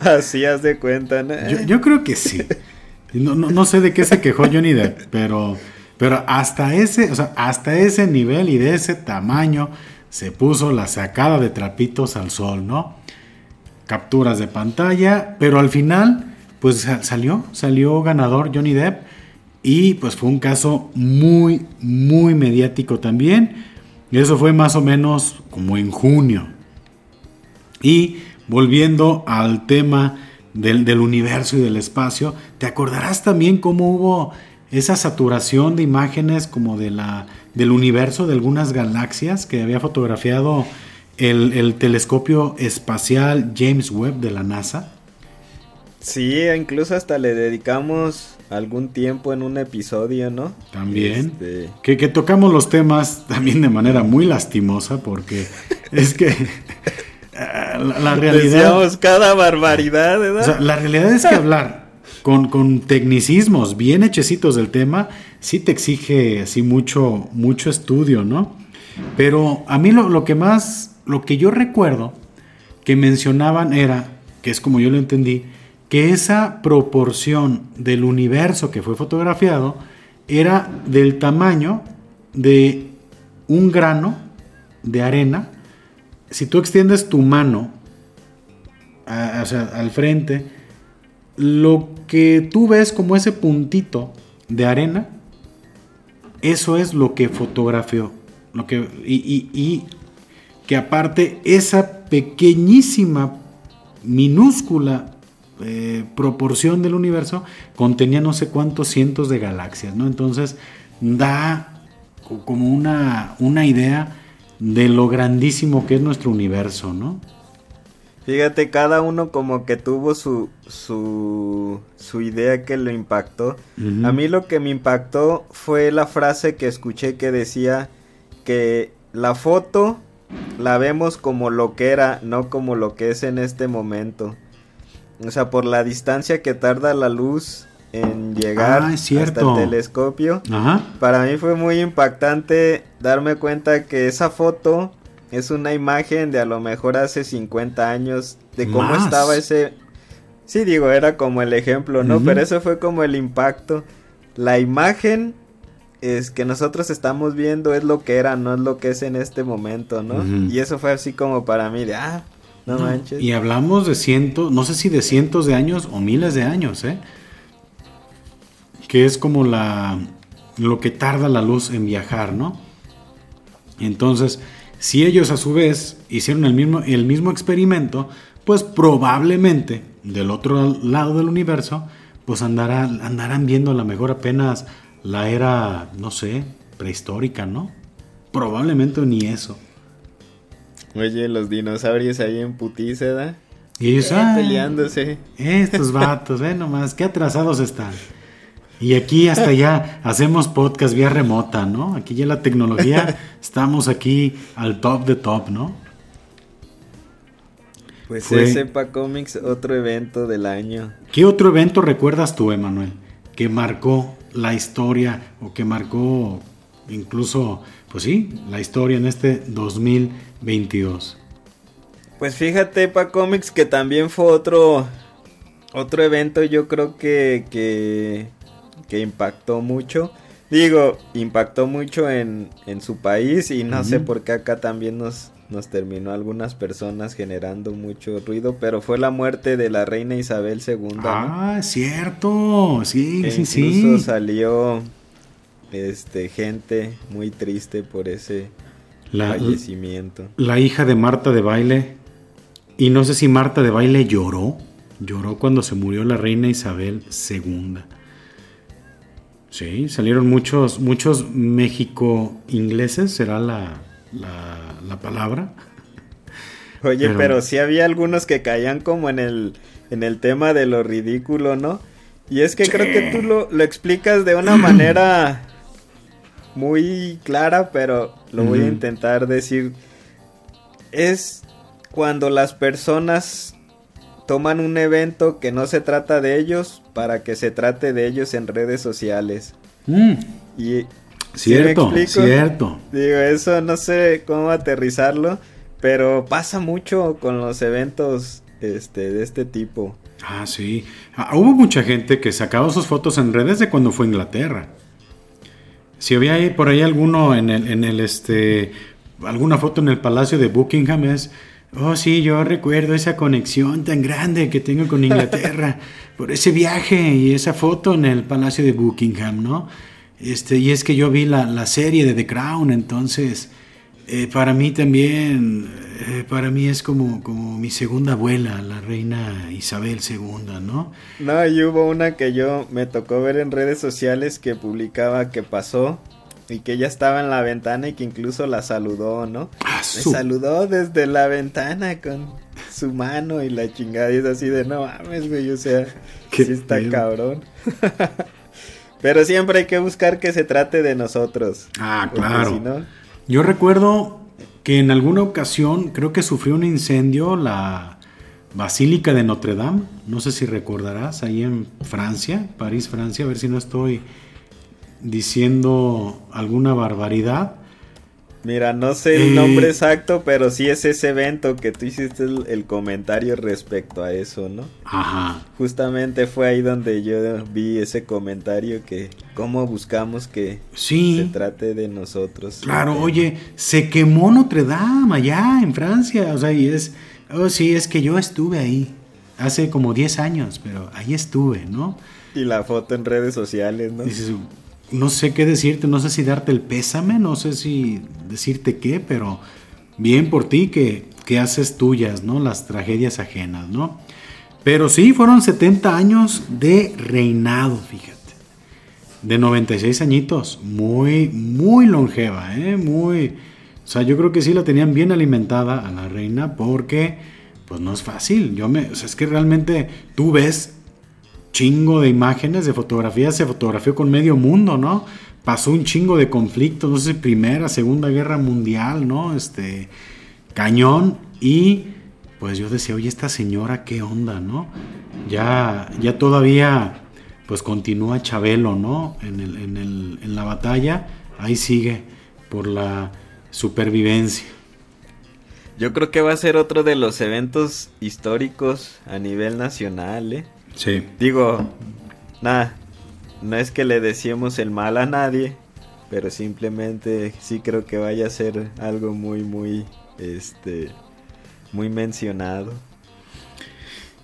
así haz de cuenta, ¿no? Yo, yo creo que sí. No, no, sé de qué se quejó Johnny Depp, pero, pero hasta, ese, o sea, hasta ese nivel y de ese tamaño se puso la sacada de trapitos al sol, ¿no? Capturas de pantalla, pero al final, pues salió, salió ganador Johnny Depp y pues fue un caso muy, muy mediático también. Eso fue más o menos como en junio. Y volviendo al tema del, universo y del espacio, te acordarás también cómo hubo esa saturación de imágenes como de la, del universo de algunas galaxias que había fotografiado el, telescopio espacial James Webb de la NASA. Sí, incluso hasta le dedicamos algún tiempo en un episodio, ¿no? También. Este, que, que, tocamos los temas también de manera muy lastimosa porque [laughs] es que la, realidad. cada barbaridad, ¿verdad? la realidad es que hablar con, tecnicismos bien hechecitos del tema sí te exige así mucho, mucho estudio, ¿no? Pero a mí lo, lo que más, lo que yo recuerdo que mencionaban era, que es como yo lo entendí, que esa proporción del universo que fue fotografiado era del tamaño de un grano de arena si tú extiendes tu mano al frente, lo que tú ves como ese puntito de arena, eso es lo que fotografió. Lo que, y, que aparte esa pequeñísima, minúscula eh, proporción del universo contenía no sé cuántos cientos de galaxias, ¿no? Entonces da como una, una idea de lo grandísimo que es nuestro universo, ¿no? Fíjate, cada uno como que tuvo su, su, su idea que lo impactó. A mí lo que me impactó fue la frase que escuché que decía que la foto la vemos como lo que era, no como lo que es en este momento. O sea, por la distancia que tarda la luz en llegar ah, hasta el telescopio. Para mí fue muy impactante darme cuenta que esa foto es una imagen de a lo mejor hace 50 años de cómo estaba ese Sí, digo, era como el ejemplo, ¿no? Pero eso fue como el impacto. La imagen es que nosotros estamos viendo es lo que era, no es lo que es en este momento, ¿no? Y eso fue así como para mí de, ah, no, manches. Y hablamos de cientos, no sé si de cientos de años o miles de años, ¿eh? Que es como la, lo que tarda la luz en viajar, ¿no? Entonces, si ellos a su vez hicieron el mismo, el mismo experimento, pues probablemente del otro lado del universo, pues andarán, andarán viendo a lo mejor apenas la era, no sé, prehistórica, ¿no? Probablemente ni eso. Oye, los dinosaurios ahí en putíceda. Y ellos, eh, peleándose. Estos vatos, [laughs] ve nomás, qué atrasados están. Y aquí hasta ya hacemos podcast vía remota, ¿no? Aquí ya la tecnología, [laughs] estamos aquí al top de top, ¿no? Pues Fue... Sepa Comics, otro evento del año. ¿Qué otro evento recuerdas tú, Emanuel? Que marcó la historia o que marcó incluso, pues sí, la historia en este 2022. Pues fíjate, Pa Comics, que también fue otro, otro evento, yo creo que, que, que impactó mucho. Digo, impactó mucho en, en su país y no sé por qué acá también nos, nos terminó algunas personas generando mucho ruido, pero fue la muerte de la reina Isabel II. Ah, cierto, sí, sí, sí. Incluso salió este gente muy triste por ese fallecimiento. La hija de Marta de Baile y no sé si Marta de Baile lloró, lloró cuando se murió la reina Isabel II. Sí, salieron muchos muchos México ingleses, será la la, palabra. [laughs] Oye, pero... sí había algunos que caían como en el, en el tema de lo ridículo, ¿no? Y es que creo que tú lo, lo, explicas de una [clears throat] manera muy clara, pero lo voy a intentar decir. Es cuando las personas toman un evento que no se trata de ellos para que se trate de ellos en redes sociales. Mm. Y Cierto, cierto. Digo, eso no sé cómo aterrizarlo, pero pasa mucho con los eventos este, de este tipo. Ah, sí. Ah, hubo mucha gente que sacaba sus fotos en redes de cuando fue a Inglaterra. Si había ahí, por ahí alguno en el, en el este, alguna foto en el Palacio de Buckingham es, oh sí, yo recuerdo esa conexión tan grande que tengo con Inglaterra [laughs] por ese viaje y esa foto en el Palacio de Buckingham, ¿no? Este, y es que yo vi la, serie de The Crown, entonces eh, para mí también, eh, para mí es como, como mi segunda abuela, la reina Isabel II, ¿no? No, y hubo una que yo me tocó ver en redes sociales que publicaba que pasó y que ella estaba en la ventana y que incluso la saludó, ¿no? Ah, Me saludó desde la ventana con su mano y la chingada y es así de no mames, güey, o sea, sí está cabrón. [laughs] Pero siempre hay que buscar que se trate de nosotros. Ah, claro. Yo recuerdo que en alguna ocasión creo que sufrió un incendio la Basílica de Notre Dame. No sé si recordarás, ahí en Francia, París, Francia, a ver si no estoy diciendo alguna barbaridad. Mira, no sé el nombre eh, exacto, pero sí es ese evento que tú hiciste el, comentario respecto a eso, ¿no? Ajá. Justamente fue ahí donde yo vi ese comentario que cómo buscamos que se trate de nosotros. Claro, oye, se quemó Notre Dame allá en Francia, o sea, y es, oh sí, es que yo estuve ahí hace como 10 años, pero ahí estuve, ¿no? Y la foto en redes sociales, ¿no? Dices, no sé qué decirte, no sé si darte el pésame, no sé si decirte qué, pero bien por ti que, que haces tuyas, ¿no? Las tragedias ajenas, ¿no? Pero sí, fueron 70 años de reinado, fíjate. De 96 añitos. Muy, muy longeva, ¿eh? Muy... O sea, yo creo que sí la tenían bien alimentada a la reina porque, pues no es fácil. Yo me... O sea, es que realmente tú ves chingo de imágenes, de fotografías, se fotografió con medio mundo, ¿no? Pasó un chingo de conflictos, no sé, Primera, Segunda Guerra Mundial, ¿no? Este, cañón. Y pues yo decía, oye, esta señora, ¿qué onda, no? Ya, ya todavía, pues continúa Chabelo, ¿no? En, el, en, el, en la batalla, ahí sigue por la supervivencia. Yo creo que va a ser otro de los eventos históricos a nivel nacional, ¿eh? Sí. Digo, nada, no es que le decíamos el mal a nadie, pero simplemente sí creo que vaya a ser algo muy, muy, este, muy mencionado.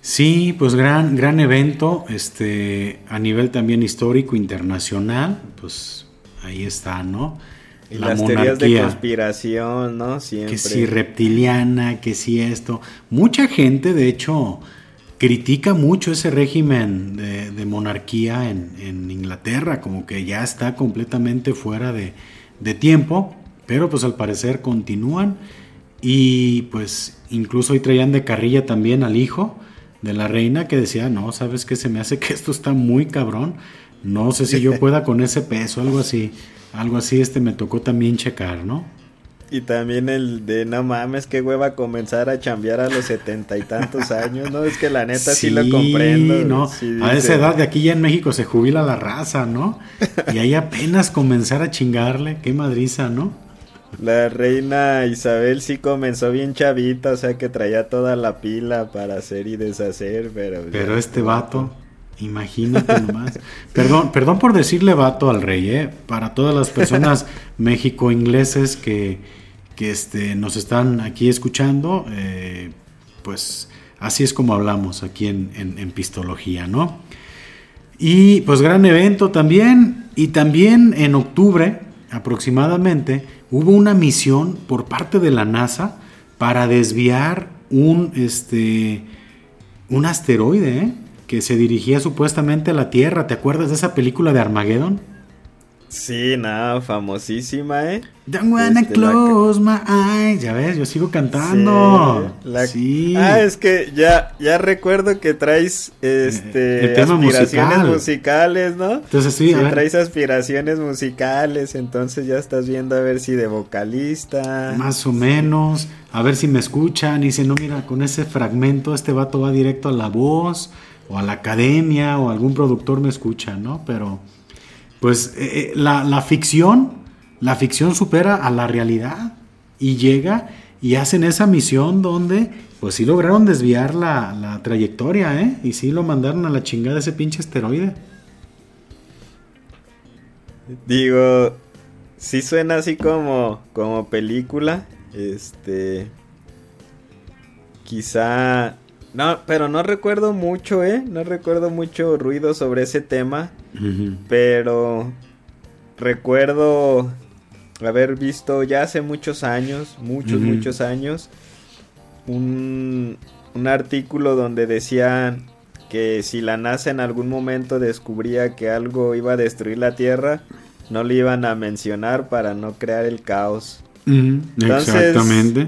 Sí, pues gran, gran evento, este, a nivel también histórico, internacional, pues ahí está, ¿no? Y las teorías de conspiración, ¿no? Siempre. Que si reptiliana, que si esto. Mucha gente, de hecho, critica mucho ese régimen de, monarquía en, Inglaterra, como que ya está completamente fuera de, de tiempo, pero pues al parecer continúan y pues incluso hoy traían de carrilla también al hijo de la reina que decía, no, sabes que se me hace que esto está muy cabrón, no sé si yo [laughs] pueda con ese peso, algo así, algo así, este me tocó también checar, ¿no? Y también el de no mames, qué hueva comenzar a chambear a los setenta y tantos [laughs] años, ¿no? Es que la neta sí, lo comprendo. ¿no? a esa edad de aquí ya en México se jubila la raza, ¿no? Y ahí apenas comenzar a chingarle, qué madriza, ¿no? La reina Isabel sí comenzó bien chavita, o sea que traía toda la pila para hacer y deshacer, pero... Pero este vato, imagínate nomás. [laughs] perdón, perdón por decirle vato al rey, ¿eh? Para todas las personas [laughs] México-ingleses que, que este, nos están aquí escuchando, eh, pues así es como hablamos aquí en, en Pistología, ¿no? Y pues gran evento también, y también en octubre aproximadamente hubo una misión por parte de la NASA para desviar un, este, un asteroide ¿eh? que se dirigía supuestamente a la Tierra. ¿Te acuerdas de esa película de Armageddon? Sí, nada, famosísima, ¿eh? Don't wanna este, close my eyes. Ya ves, yo sigo cantando. Sí, Ah, es que ya, ya recuerdo que traes este aspiraciones musicales, ¿no? Entonces sí, traes aspiraciones musicales, entonces ya estás viendo a ver si de vocalista. Más o menos, a ver si me escuchan. Y dice, no, mira, con ese fragmento este vato va directo a la voz, o a la academia, o algún productor me escucha, ¿no? Pero pues eh, eh, la, ficción, la ficción supera a la realidad y llega y hacen esa misión donde pues sí lograron desviar la, trayectoria, ¿eh? Y sí lo mandaron a la chingada ese pinche asteroide. Digo, sí suena así como, como película, este... Quizá no, pero no recuerdo mucho, ¿eh? No recuerdo mucho ruido sobre ese tema. Pero recuerdo haber visto ya hace muchos años, muchos, muchos años, un, un artículo donde decían que si la NASA en algún momento descubría que algo iba a destruir la Tierra, no le iban a mencionar para no crear el caos. Exactamente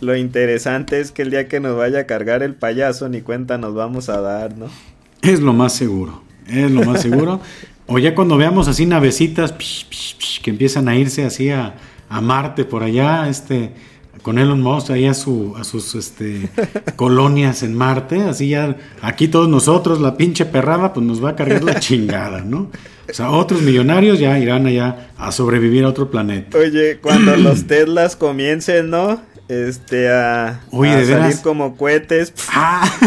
lo interesante es que el día que nos vaya a cargar el payaso, ni cuenta nos vamos a dar, ¿no? Es lo más seguro, es lo más seguro. o ya cuando veamos así navecitas que empiezan a irse así a, Marte por allá, este, con Elon Musk ahí a, su, a sus este, [laughs] colonias en Marte, así ya aquí todos nosotros, la pinche perrada, pues nos va a cargar la [laughs] chingada, ¿no? O sea, otros millonarios ya irán allá a sobrevivir a otro planeta. Oye, cuando [clears throat] los Teslas comiencen, ¿no? este a, salir como cohetes. Ah, [laughs]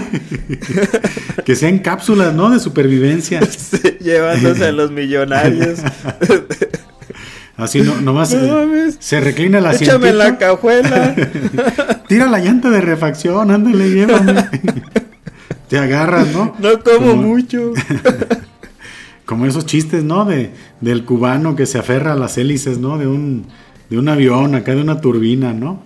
[laughs] que sean cápsulas, ¿no? De supervivencia. [laughs] llevándose a los millonarios. [laughs] Así no, nomás se reclina la Échame la cajuela. Tira la llanta de refacción, ándale, llévame. Te agarras, ¿no? No como, mucho. como esos chistes, ¿no? De, del cubano que se aferra a las hélices, ¿no? De un, de un avión, acá de una turbina, ¿no?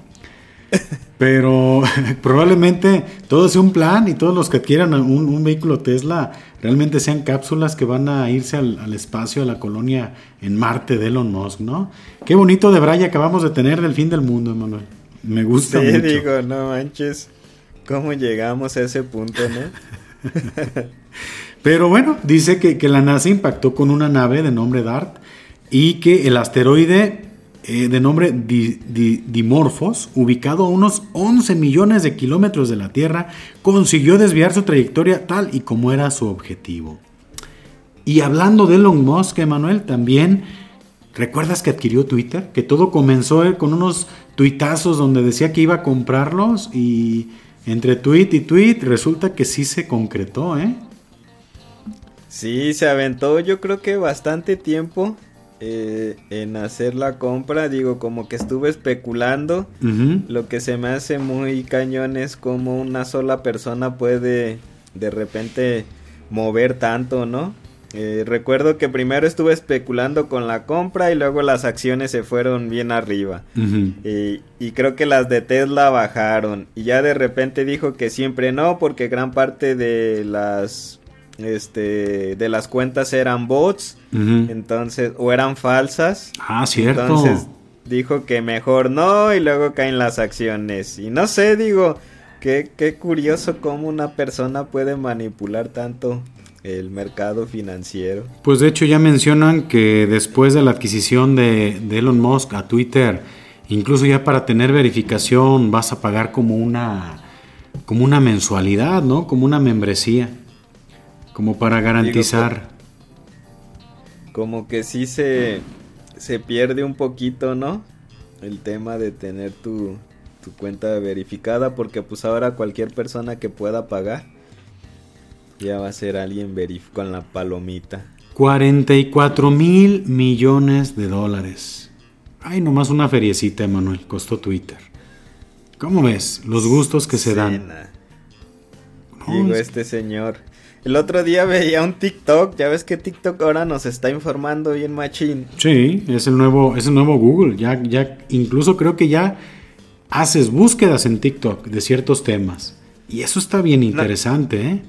Pero [laughs] probablemente todo sea un plan y todos los que adquieran un, vehículo Tesla realmente sean cápsulas que van a irse al, espacio, a la colonia en Marte de Elon Musk, ¿no? Qué bonito de Braya acabamos de tener del fin del mundo, Emanuel. Me gusta sí, mucho. digo, no manches, ¿cómo llegamos a ese punto, no? [laughs] Pero bueno, dice que, que la NASA impactó con una nave de nombre DART y que el asteroide eh, de nombre Dimorphos, ubicado a unos 11 millones de kilómetros de la Tierra, consiguió desviar su trayectoria tal y como era su objetivo. Y hablando de Elon Musk, Emanuel, también ¿Recuerdas que adquirió Twitter? Que todo comenzó eh, con unos tuitazos donde decía que iba a comprarlos y entre tweet y tweet resulta que sí se concretó, ¿eh? Sí, se aventó yo creo que bastante tiempo eh, en hacer la compra. Digo, como que estuve especulando. Lo que se me hace muy cañón es como una sola persona puede de repente mover tanto, ¿no? Eh, recuerdo que primero estuve especulando con la compra y luego las acciones se fueron bien arriba. y, creo que las de Tesla bajaron. Y ya de repente dijo que siempre no, porque gran parte de las este de las cuentas eran bots. Entonces, o eran falsas. Ah, cierto. Entonces dijo que mejor no, y luego caen las acciones. Y no sé, digo, qué, qué curioso cómo una persona puede manipular tanto el mercado financiero. Pues de hecho ya mencionan que después de la adquisición de, Elon Musk a Twitter, incluso ya para tener verificación vas a pagar como una como una mensualidad, ¿no? Como una membresía. Como para garantizar. como que sí se, se pierde un poquito, ¿no? El tema de tener tu, tu cuenta verificada porque pues ahora cualquier persona que pueda pagar ya va a ser alguien verif con la palomita. 44 mil millones de dólares. Ay, nomás una feriecita, Emanuel, costó Twitter. ¿Cómo ves? Los gustos que se dan. Digo, este señor. El otro día veía un TikTok, ya ves que TikTok ahora nos está informando bien machín. Sí, es el nuevo, es el nuevo Google. Ya, ya, incluso creo que ya haces búsquedas en TikTok de ciertos temas. Y eso está bien interesante, ¿eh?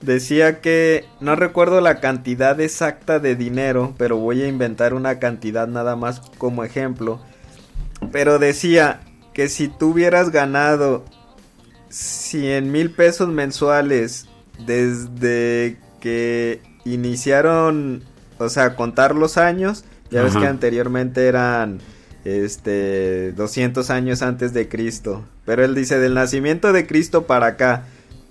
decía que no recuerdo la cantidad exacta de dinero, pero voy a inventar una cantidad nada más como ejemplo. Pero decía que si tú hubieras ganado 100 mil pesos mensuales desde que iniciaron, o sea, contar los años, ya ves que anteriormente eran este 200 años antes de Cristo, pero él dice del nacimiento de Cristo para acá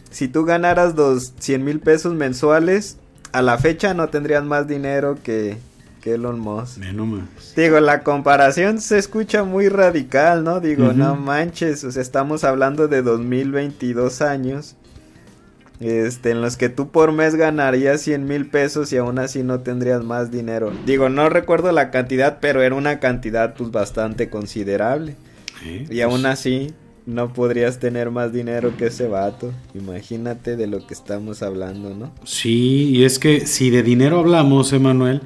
si tú ganaras dos 100 mil pesos mensuales, a la fecha no tendrías más dinero que, que Elon Musk. Digo, la comparación se escucha muy radical, ¿no? Digo, no manches, o sea, estamos hablando de 2022 años. Este, en los que tú por mes ganarías 100 mil pesos y aún así no tendrías más dinero. Digo, no recuerdo la cantidad, pero era una cantidad pues bastante considerable. y aún pues así, no podrías tener más dinero que ese vato. Imagínate de lo que estamos hablando, ¿no? Sí, y es que si de dinero hablamos, Emanuel,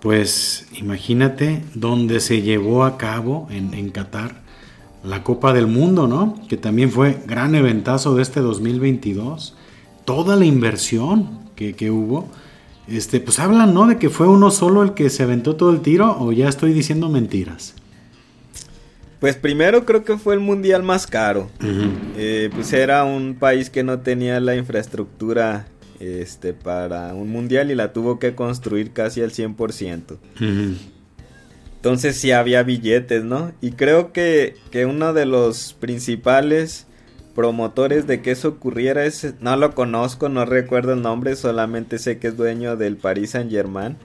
pues imagínate dónde se llevó a cabo en, en Qatar la Copa del Mundo, ¿no? Que también fue gran eventazo de este 2022. Toda la inversión que, que hubo. Este, pues hablan, ¿no? De que fue uno solo el que se aventó todo el tiro o ya estoy diciendo mentiras. Pues primero creo que fue el mundial más caro. Eh, pues era un país que no tenía la infraestructura este, para un mundial y la tuvo que construir casi al 100%. Entonces sí había billetes, ¿no? Y creo que, que uno de los principales promotores de que eso ocurriera es, no lo conozco, no recuerdo el nombre, solamente sé que es dueño del Paris Saint Germain,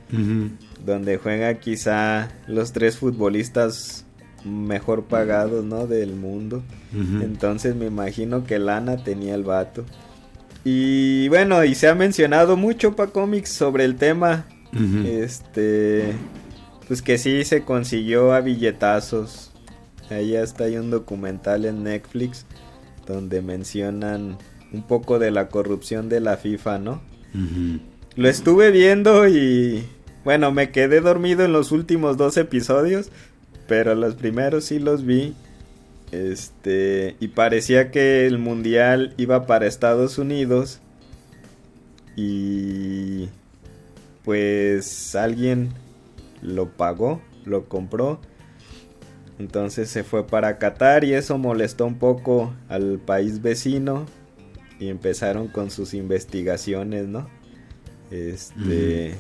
donde juega quizá los tres futbolistas mejor pagados, ¿no? Del mundo. Entonces me imagino que Lana tenía el vato. Y bueno, y se ha mencionado mucho para cómics sobre el tema. Este, pues que sí se consiguió a billetazos. Ahí hasta hay un documental en Netflix donde mencionan un poco de la corrupción de la FIFA, ¿no? Lo estuve viendo y bueno, me quedé dormido en los últimos dos episodios, pero los primeros sí los vi. Este, y parecía que el mundial iba para Estados Unidos. Y pues alguien lo pagó, lo compró. Entonces se fue para Qatar y eso molestó un poco al país vecino y empezaron con sus investigaciones, ¿no? Este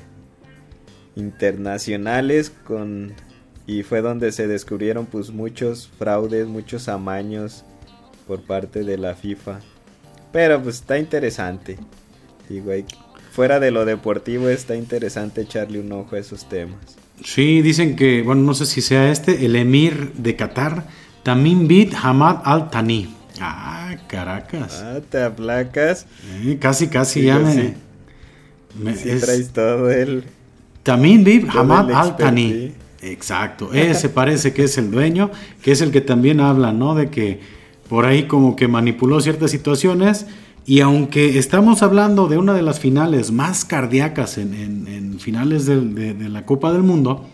internacionales con y fue donde se descubrieron pues muchos fraudes, muchos amaños por parte de la FIFA. Pero pues está interesante. Digo, fuera de lo deportivo está interesante echarle un ojo a esos temas. Sí, dicen que, bueno, no sé si sea este, el emir de Qatar, Tamim bin Hamad Al Thani. Ah, Caracas. Ah, te aplacas. casi, casi ya me. me traes todo el. Tamim bin Hamad Al Thani. Exacto, ese parece que es el dueño, que es el que también habla, ¿no? De que por ahí como que manipuló ciertas situaciones y aunque estamos hablando de una de las finales más cardíacas en, finales de, la Copa del Mundo,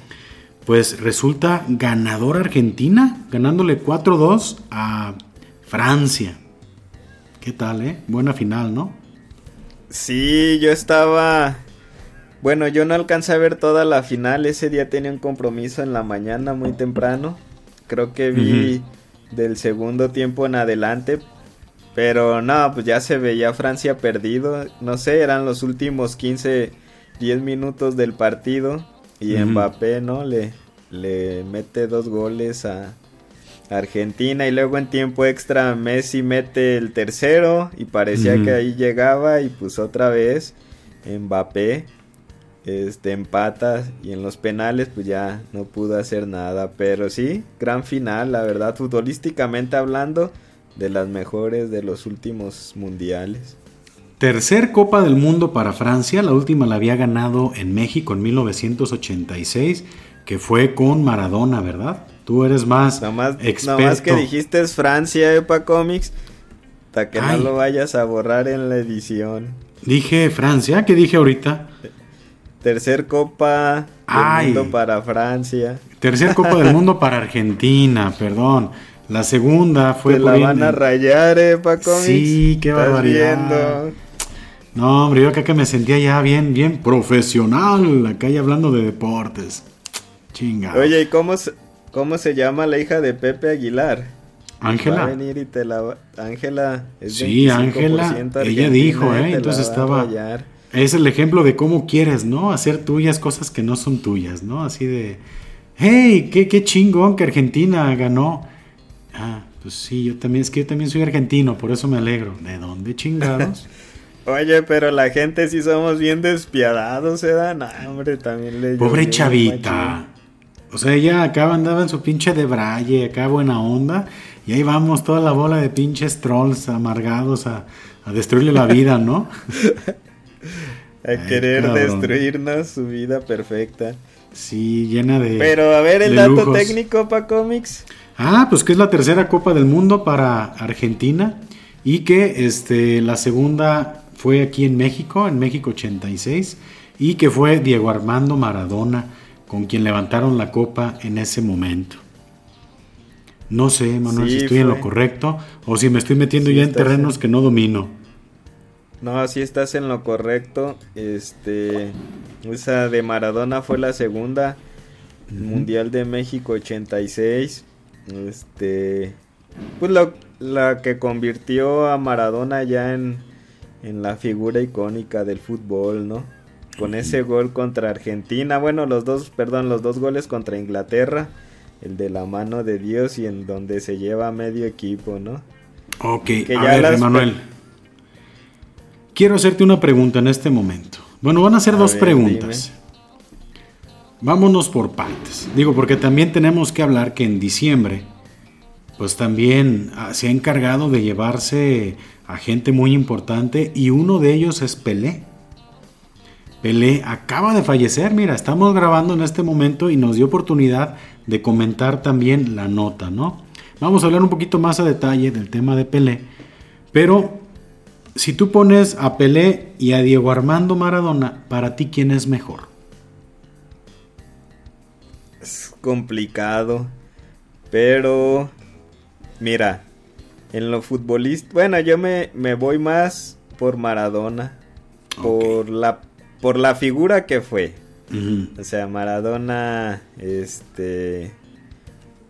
pues resulta ganador Argentina, ganándole 4-2 a Francia. ¿Qué tal, eh? Buena final, ¿no? Sí, yo estaba... Bueno, yo no alcancé a ver toda la final, ese día tenía un compromiso en la mañana muy temprano. Creo que vi del segundo tiempo en adelante, pero no, pues ya se veía Francia perdido. No sé, eran los últimos 15, 10 minutos del partido. Y Mbappé, ¿no? Le, le mete dos goles a Argentina. Y luego en tiempo extra Messi mete el tercero. Y parecía que ahí llegaba. Y pues otra vez Mbappé este empata. Y en los penales pues ya no pudo hacer nada. Pero sí, gran final, la verdad, futbolísticamente hablando de las mejores de los últimos mundiales. Tercer Copa del Mundo para Francia, la última la había ganado en México en 1986, que fue con Maradona, ¿verdad? Tú eres más nomás, experto. Nomás que dijiste es Francia, Epa Comics, para que no lo vayas a borrar en la edición. Dije Francia, ¿qué dije ahorita? Tercer Copa del Mundo para Francia. Tercer Copa del Mundo para [laughs] Argentina, perdón. La segunda fue Te la van a rayar, eh, Paco. Sí, qué barbaridad. No, hombre, yo acá que me sentía ya bien, bien profesional, acá ya hablando de deportes. Chinga. Oye, ¿y cómo se, cómo se llama la hija de Pepe Aguilar? Ángela. Va a venir y te la Ángela Sí, Ángela, ella dijo, ¿eh? Entonces estaba es el ejemplo de cómo quieres, ¿no? Hacer tuyas cosas que no son tuyas, ¿no? Así de, hey, qué, qué chingón que Argentina ganó. Ah, pues sí, yo también, es que yo también soy argentino, por eso me alegro. ¿De dónde chingados? [laughs] Oye, pero la gente sí somos bien despiadados, ¿eh? No, hombre, también le... Pobre chavita. O sea, ella acá andaba en su pinche de braille, acá buena onda, y ahí vamos toda la bola de pinches trolls amargados a, destruirle la vida, ¿no? [laughs] [laughs] a querer destruirnos su vida perfecta. Sí, llena de. Pero a ver el dato técnico para cómics. Ah, pues que es la tercera Copa del Mundo para Argentina y que este, la segunda fue aquí en México, en México 86, y que fue Diego Armando Maradona con quien levantaron la copa en ese momento. No sé, Manuel, si estoy en lo correcto o si me estoy metiendo ya en terrenos que no domino. No, si estás en lo correcto. Este, esa de Maradona fue la segunda. Mundial de México 86. Este, pues la que convirtió a Maradona ya en, en la figura icónica del fútbol, ¿no? Con ese gol contra Argentina, bueno, los dos, perdón, los dos goles contra Inglaterra, el de la mano de Dios y en donde se lleva medio equipo, ¿no? Ok, a ver, Manuel. Quiero hacerte una pregunta en este momento. Bueno, van a ser dos preguntas. Vámonos por partes. Digo, porque también tenemos que hablar que en diciembre, pues también ah, se ha encargado de llevarse a gente muy importante y uno de ellos es Pelé. Pelé acaba de fallecer, mira, estamos grabando en este momento y nos dio oportunidad de comentar también la nota, ¿no? Vamos a hablar un poquito más a detalle del tema de Pelé, pero si tú pones a Pelé y a Diego Armando Maradona, para ti, ¿quién es mejor? Complicado. Pero, mira, en lo futbolista, bueno, yo me, me voy más por Maradona. Por la por la figura que fue. O sea, Maradona, este,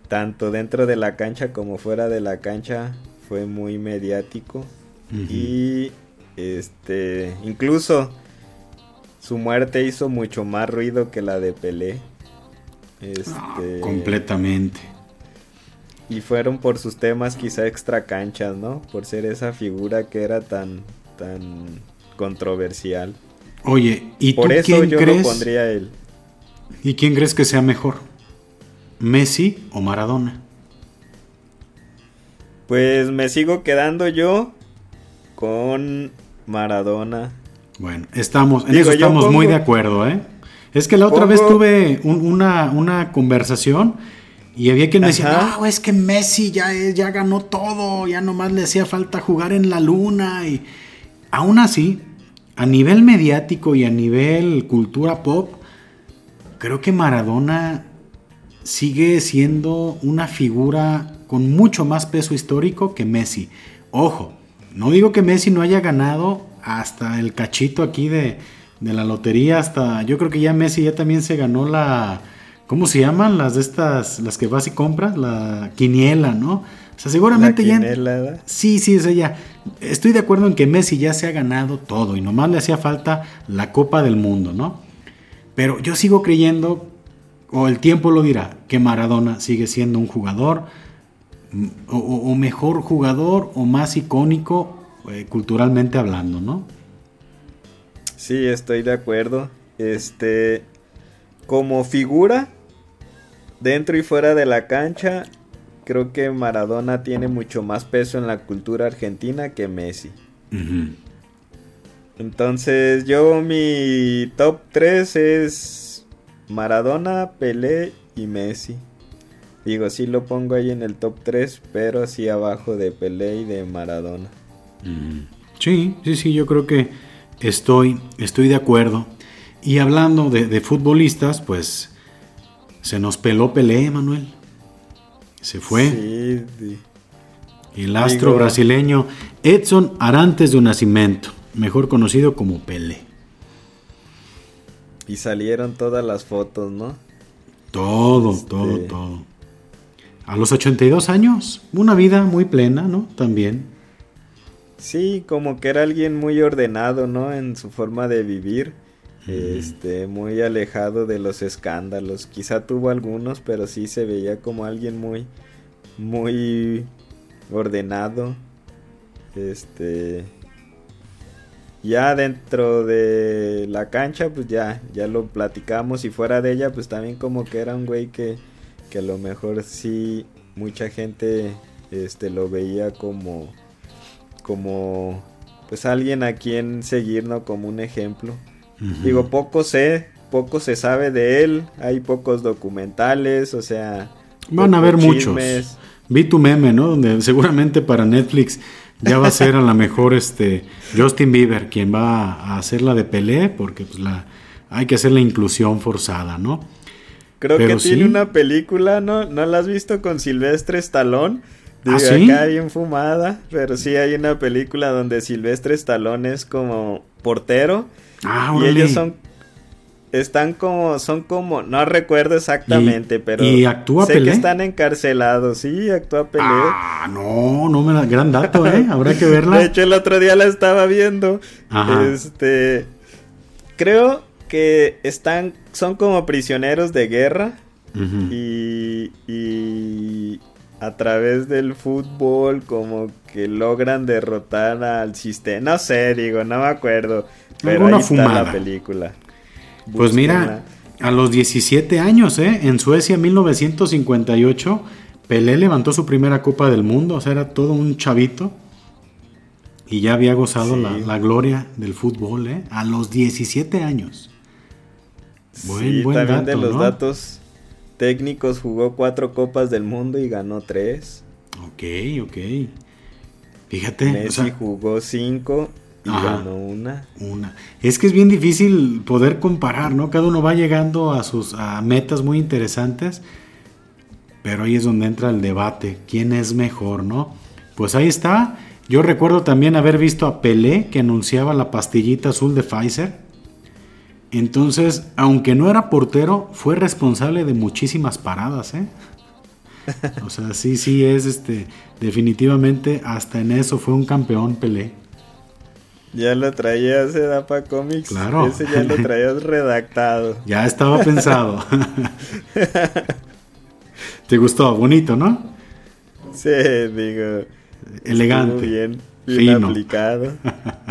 tanto dentro de la cancha como fuera de la cancha, fue muy mediático. Y, este, incluso su muerte hizo mucho más ruido que la de Pelé. Este, completamente. Y fueron por sus temas quizá extra canchas, ¿no? Por ser esa figura que era tan, tan controversial. Oye, ¿y por tú eso quién yo crees? pondría él. ¿Y quién crees que sea mejor? ¿Messi o Maradona? Pues me sigo quedando yo con Maradona. Bueno, estamos, en eso estamos muy de acuerdo, ¿eh? Es que la otra vez tuve una, una, conversación y había quien me decía, no, es que Messi ya, ya ganó todo, ya nomás le hacía falta jugar en la luna. Y aún así, a nivel mediático y a nivel cultura pop, creo que Maradona sigue siendo una figura con mucho más peso histórico que Messi. Ojo, no digo que Messi no haya ganado hasta el cachito aquí de, la lotería, hasta yo creo que ya Messi ya también se ganó la, ¿cómo se llaman? Las de estas, las que vas y compras, la quiniela, ¿no? O sea, seguramente ya... Sí, sí, o ya. Estoy de acuerdo en que Messi ya se ha ganado todo y nomás le hacía falta la Copa del Mundo, ¿no? Pero yo sigo creyendo, o el tiempo lo dirá, que Maradona sigue siendo un jugador, mm, o, mejor jugador, o más icónico eh, culturalmente hablando, ¿no? Sí, estoy de acuerdo. Este, como figura, dentro y fuera de la cancha, creo que Maradona tiene mucho más peso en la cultura argentina que Messi. Entonces yo mi top 3 es Maradona, Pelé y Messi. Digo, sí lo pongo ahí en el top 3, pero así abajo de Pelé y de Maradona. Sí, sí, sí, yo creo que estoy, estoy de acuerdo. Y hablando de, futbolistas, pues se nos peló Pelé, Manuel. Se fue. Sí, El astro brasileño Edson Arantes de Nacimiento mejor conocido como Pele. Y salieron todas las fotos, ¿no? Todo, este, todo, todo. A los 82 años, una vida muy plena, ¿no? También. Sí, como que era alguien muy ordenado, ¿no? En su forma de vivir. Este, muy alejado de los escándalos. Quizá tuvo algunos, pero sí se veía como alguien muy, muy ordenado. Este, ya dentro de la cancha, pues ya, ya lo platicamos. Y fuera de ella, pues también como que era un güey que, que a lo mejor sí mucha gente este, lo veía como, como, pues alguien a quien seguir, ¿no? Como un ejemplo. Digo, poco sé, poco se sabe de él. Hay pocos documentales, o sea... Van a haber muchos. Vi tu meme, ¿no? Donde seguramente para Netflix ya va a ser a lo mejor este Justin Bieber quien va a hacer la de Pelé, porque pues la hay que hacer la inclusión forzada, ¿no? Creo que tiene una película, ¿no? ¿No la has visto con Silvestre Stallone? ¿Ah, Digo, acá bien fumada, pero sí hay una película donde Silvestre Stallone es como portero. Ah, y ellos son están como, son como, no recuerdo exactamente, pero ¿y actúa sé que están encarcelados, sí, actúa Pelé. Ah, no, no me da, gran dato, eh, [laughs] habrá que verla. De hecho, el otro día la estaba viendo. Este, creo que están, son como prisioneros de guerra y, y a través del fútbol como que logran derrotar al sistema, no sé, digo, no me acuerdo, pero ahí está la película. Pues mira, a los 17 años, ¿eh? en Suecia 1958, Pelé levantó su primera Copa del Mundo, o sea, era todo un chavito. Y ya había gozado la, gloria del fútbol, ¿eh? A los 17 años. Buen, buen también de los datos técnicos jugó cuatro Copas del Mundo y ganó tres. Ok, ok. Fíjate. Messi jugó cinco y ganó una. Una. Es que es bien difícil poder comparar, ¿no? Cada uno va llegando a sus metas muy interesantes, pero ahí es donde entra el debate, ¿quién es mejor, no? Pues ahí está. Yo recuerdo también haber visto a Pelé que anunciaba la pastillita azul de Pfizer. Entonces, aunque no era portero, fue responsable de muchísimas paradas, ¿eh? O sea, sí, sí es este definitivamente hasta en eso fue un campeón Pelé. Ya lo traías de Dapa Comics. Claro. Ese ya lo traías redactado. [laughs] ya estaba pensado. [laughs] ¿Te gustó? Bonito, ¿no? Sí, digo. Elegante. Bien, bien aplicado.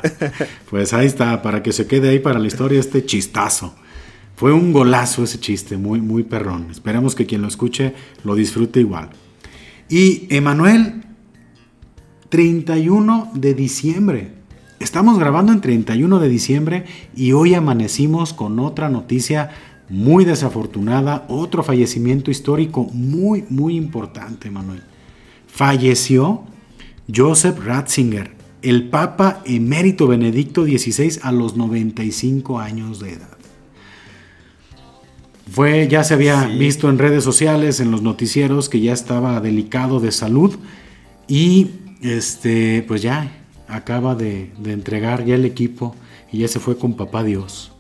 [laughs] pues ahí está, para que se quede ahí para la historia este chistazo. Fue un golazo ese chiste, muy, muy perrón. Esperemos que quien lo escuche lo disfrute igual. Y Emanuel, 31 de diciembre. Estamos grabando en 31 de diciembre y hoy amanecimos con otra noticia muy desafortunada, otro fallecimiento histórico muy, muy importante, Emanuel. Falleció Joseph Ratzinger, el Papa emérito Benedicto XVI a los 95 años de edad. Fue, ya se había visto en redes sociales, en los noticieros, que ya estaba delicado de salud y este, pues ya acaba de, entregar ya el equipo y ya se fue con papá Dios.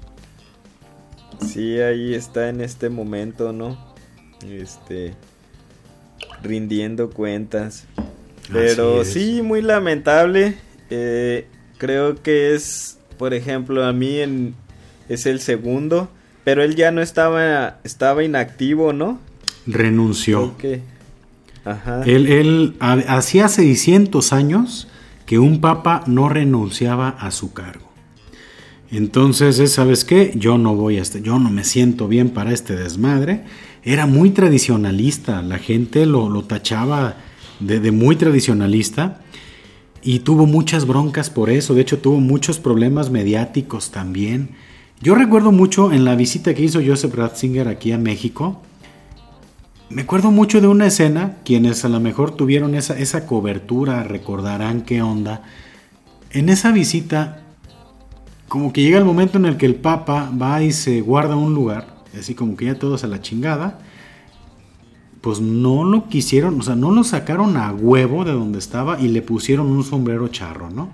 Sí, ahí está en este momento, ¿no? Este, rindiendo cuentas. Pero sí, muy lamentable. Eh, creo que es, por ejemplo, a mí en, es el segundo, pero él ya no estaba, estaba inactivo, ¿no? Renunció. Ajá. Él, él hacía 600 años que un papa no renunciaba a su cargo. Entonces, ¿sabes qué? Yo no voy a este, yo no me siento bien para este desmadre. Era muy tradicionalista, la gente lo, lo tachaba de, muy tradicionalista y tuvo muchas broncas por eso, de hecho tuvo muchos problemas mediáticos también. Yo recuerdo mucho en la visita que hizo Joseph Ratzinger aquí a México, me acuerdo mucho de una escena, quienes a lo mejor tuvieron esa, esa cobertura recordarán qué onda. En esa visita, como que llega el momento en el que el Papa va y se guarda un lugar, así como que ya todos a la chingada, pues no lo quisieron, o sea, no lo sacaron a huevo de donde estaba y le pusieron un sombrero charro, ¿no?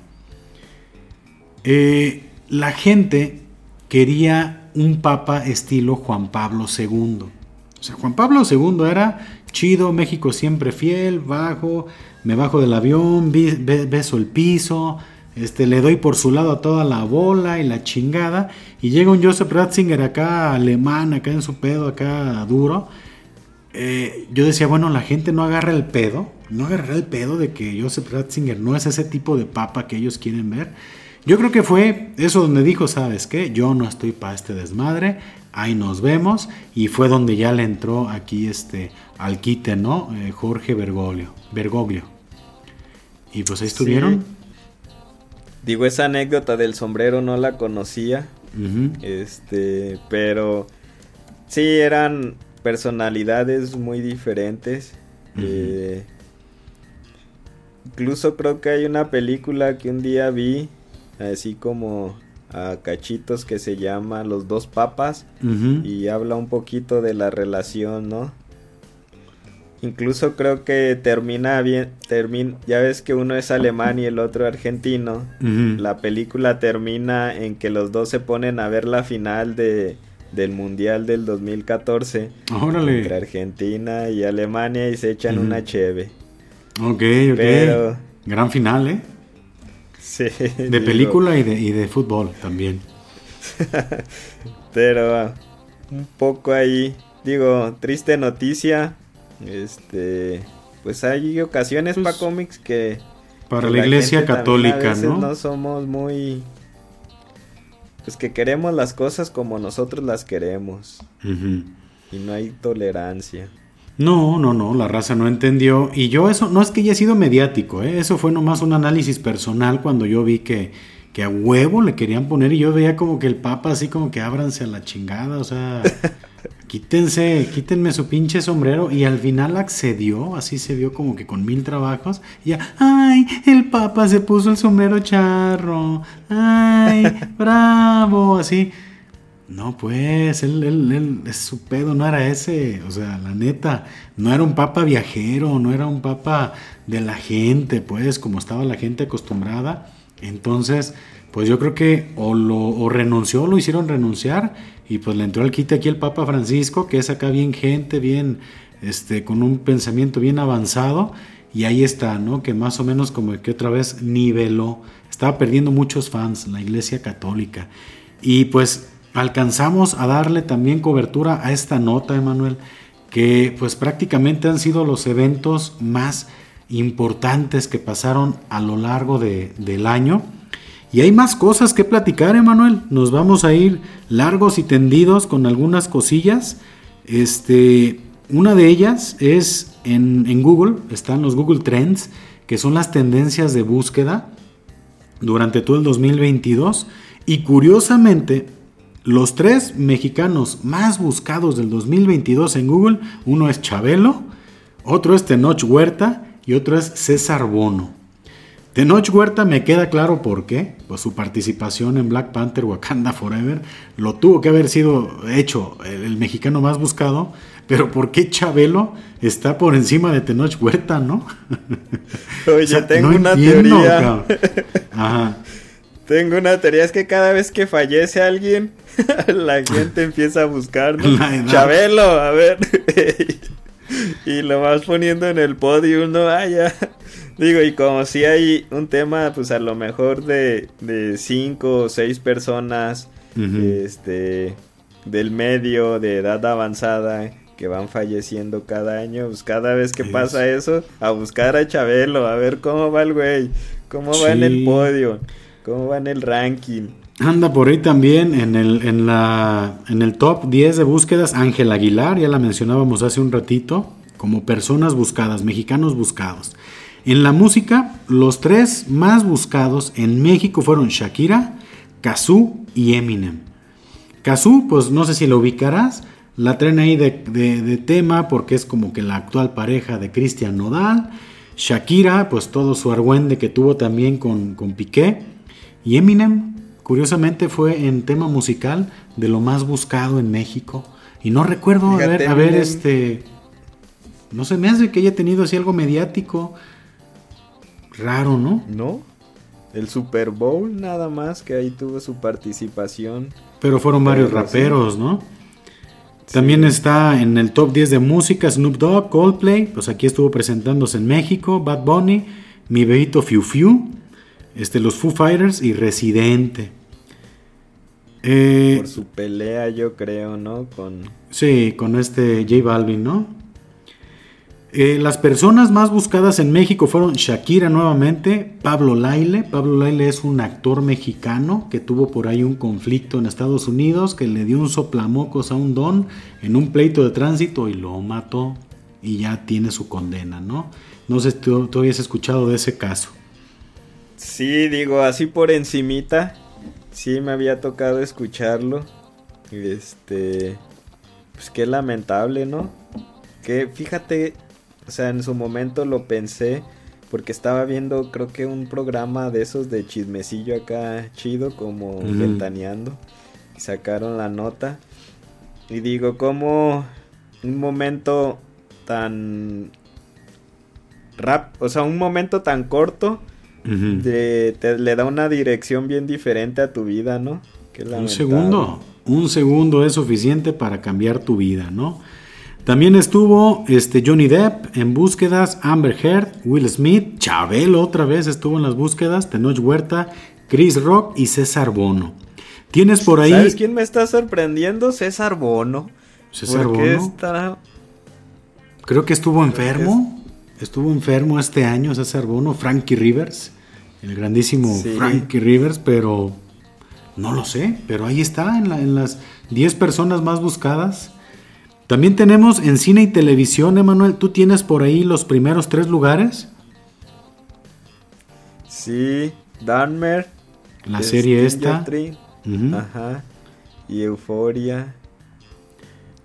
Eh, la gente quería un papa estilo Juan Pablo II. O sea, Juan Pablo II era chido, México siempre fiel, bajo, me bajo del avión, beso el piso, este, le doy por su lado a toda la bola y la chingada. Y llega un Joseph Ratzinger acá alemán, acá en su pedo, acá duro eh, yo decía, bueno, la gente no agarra el pedo, no agarra el pedo de que Joseph Ratzinger no es ese tipo de papa que ellos quieren ver. Yo creo que fue eso donde dijo, ¿sabes qué? Yo no estoy para este desmadre, ahí nos vemos. Y fue donde ya le entró aquí este al quite, ¿no? Eh, Jorge Bergoglio, Bergoglio. Y pues ahí estuvieron. Digo, esa anécdota del sombrero no la conocía. Este, pero sí eran personalidades muy diferentes. Eh, incluso creo que hay una película que un día vi, así como a cachitos, que se llama Los dos papas y habla un poquito de la relación, ¿no? Incluso creo que termina bien, termina, ya ves que uno es alemán y el otro argentino. La película termina en que los dos se ponen a ver la final de, del Mundial del 2014 entre Argentina y Alemania y se echan una cheve. Ok, ok. Gran final, ¿eh? Sí. De película y de, y de fútbol también. [laughs] Pero un poco ahí, digo, triste noticia. Este, pues hay ocasiones pues para cómics que... Para la, iglesia católica, ¿no? No somos muy pues que queremos las cosas como nosotros las queremos. Y no hay tolerancia. No, no, no, la raza no entendió. Y yo eso, no es que haya sido mediático, ¿eh? eso fue nomás un análisis personal cuando yo vi que, que a huevo le querían poner y yo veía como que el Papa así como que ábranse a la chingada, o sea, [laughs] quítense, quítenme su pinche sombrero y al final accedió, así se vio como que con mil trabajos, y ya, ay, el Papa se puso el sombrero charro, ay, [laughs] bravo, así. No, pues, él, él, él, es su pedo, no era ese, o sea, la neta, no era un papa viajero, no era un papa de la gente, pues, como estaba la gente acostumbrada. Entonces, pues yo creo que o lo o renunció, lo hicieron renunciar, y pues le entró al quite aquí el Papa Francisco, que es acá bien gente, bien, este, con un pensamiento bien avanzado. Y ahí está, ¿no? Que más o menos como que otra vez niveló. Estaba perdiendo muchos fans la Iglesia Católica. Y pues alcanzamos a darle también cobertura a esta nota, Emanuel, que pues prácticamente han sido los eventos más importantes que pasaron a lo largo de, del año. Y hay más cosas que platicar, Emanuel. Nos vamos a ir largos y tendidos con algunas cosillas. Este, una de ellas es en, en Google, están los Google Trends, que son las tendencias de búsqueda durante todo el 2022. Y curiosamente, los tres mexicanos más buscados del 2022 en Google, uno es Chabelo, otro es Tenoch Huerta y otro es César Bono. Tenoch Huerta me queda claro por qué, pues su participación en Black Panther Wakanda Forever lo tuvo que haber sido hecho el, mexicano más buscado, pero ¿por qué Chabelo está por encima de Tenoch Huerta, no? Oye, [laughs] tengo una teoría. [laughs] Ajá. Tengo una teoría, es que cada vez que fallece alguien, [laughs] la gente empieza a buscar, Chabelo, a ver. y lo vas poniendo en el podio, ¿no? Ah, ya. Digo, y como si hay un tema, pues a lo mejor de, de cinco o seis personas, este, del medio, de edad avanzada, que van falleciendo cada año, pues cada vez que pasa eso, a buscar a Chabelo, a ver cómo va el güey, cómo va en el podio, cómo va en el ranking. Anda por ahí también en el, en, la, en el top 10 de búsquedas Ángel Aguilar, ya la mencionábamos hace un ratito, como personas buscadas, mexicanos buscados. En la música, los tres más buscados en México fueron Shakira, Kazoo y Eminem. Kazoo, pues no sé si lo ubicarás, la traen ahí de, de, tema porque es como que la actual pareja de Cristian Nodal. Shakira, pues todo su argüende que tuvo también con, con Piqué. Y Eminem, Curiosamente fue en tema musical de lo más buscado en México. Y no recuerdo haber, haber, este. No se me hace que haya tenido así algo mediático. Raro, ¿no? No. El Super Bowl nada más que ahí tuvo su participación. Pero fueron varios raperos, ¿no? También está en el top 10 de música Snoop Dogg, Coldplay, pues aquí estuvo presentándose en México, Bad Bunny, Mi Bebito Fiu Fiu, este, los Foo Fighters y Residente. Eh, Por su pelea, yo creo, ¿no? Con... Sí, con este J Balvin, ¿no? Eh, las personas más buscadas en México fueron Shakira nuevamente, Pablo Laile. Pablo Laile es un actor mexicano que tuvo por ahí un conflicto en Estados Unidos, que le dio un soplamocos a un don en un pleito de tránsito y lo mató y ya tiene su condena, ¿no? No sé si tú, tú habías escuchado de ese caso. Sí, digo, así por encimita, sí me había tocado escucharlo. Este, pues qué lamentable, ¿no? Que fíjate, o sea, en su momento lo pensé porque estaba viendo creo que un programa de esos de chismecillo acá chido como ventaneando sacaron la nota y digo, como un momento tan rap, o sea, un momento tan corto te, le da una dirección bien diferente a tu vida, ¿no? un segundo, un segundo es suficiente para cambiar tu vida, ¿no? También estuvo este Johnny Depp en búsquedas, Amber Heard, Will Smith, Chabelo otra vez estuvo en las búsquedas, Tenoch Huerta, Chris Rock y César Bono. Tienes por ahí. ¿Sabes quién me está sorprendiendo? César Bono. César Bono. Creo que estuvo enfermo. Estuvo enfermo este año César Bono, Frankie Rivers, el grandísimo Frankie Rivers, pero no lo sé, pero ahí está en, las 10 personas más buscadas. También tenemos en cine y televisión, Emanuel, ¿tú tienes por ahí los primeros tres lugares? Sí, Danmer. La serie esta. Ajá. Y Euforia.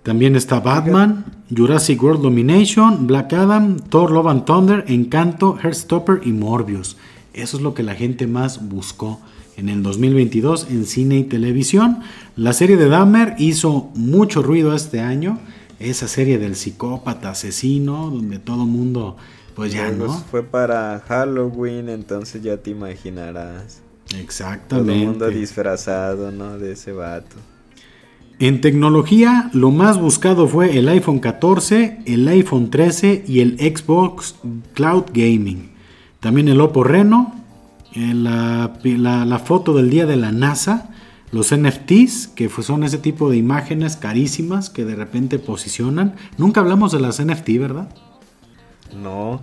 También está Batman, Jurassic World Domination, Black Adam, Thor Love and Thunder, Encanto, Heartstopper y Morbius. Eso es lo que la gente más buscó en el 2022 en cine y televisión. La serie de Dahmer hizo mucho ruido este año. Esa serie del psicópata asesino, donde todo mundo, pues ya no. Fue para Halloween, entonces ya te imaginarás. Exactamente. Todo el mundo disfrazado, ¿no? De ese vato. En tecnología, lo más buscado fue el iPhone 14, el iPhone 13 y el Xbox Cloud Gaming. También el Oppo Reno, eh, la, foto del día de la NASA, los NFTs, que son ese tipo de imágenes carísimas que de repente posicionan. Nunca hablamos de las NFT, ¿verdad? No.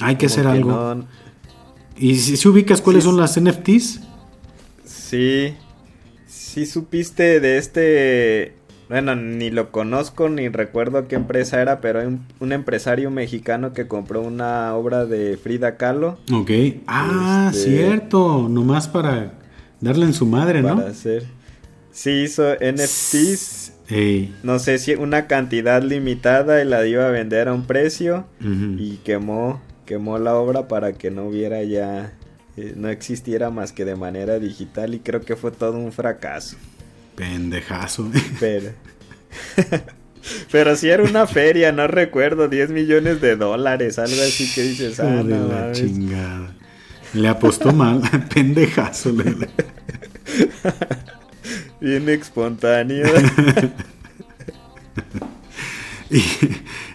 Hay que hacer algo. ¿Y si, ubicas cuáles son las NFTs? Sí, sí supiste de este bueno, ni lo conozco ni recuerdo qué empresa era, pero hay un, empresario mexicano que compró una obra de Frida Kahlo. Ok. Ah, este, cierto. Nomás para darle en su madre, ¿no? Para hacer. Sí, hizo NFTs. No sé si una cantidad limitada y la iba a vender a un precio. Y quemó, quemó la obra para que no hubiera ya. Eh, no existiera más que de manera digital. Y creo que fue todo un fracaso. Pendejazo. Pero. [laughs] Pero si era una feria, no recuerdo, 10 millones de dólares, algo así que dices, ah, no, chingada. Le apostó mal, [laughs] pendejazo. [laughs] Bien espontáneo. [laughs] y,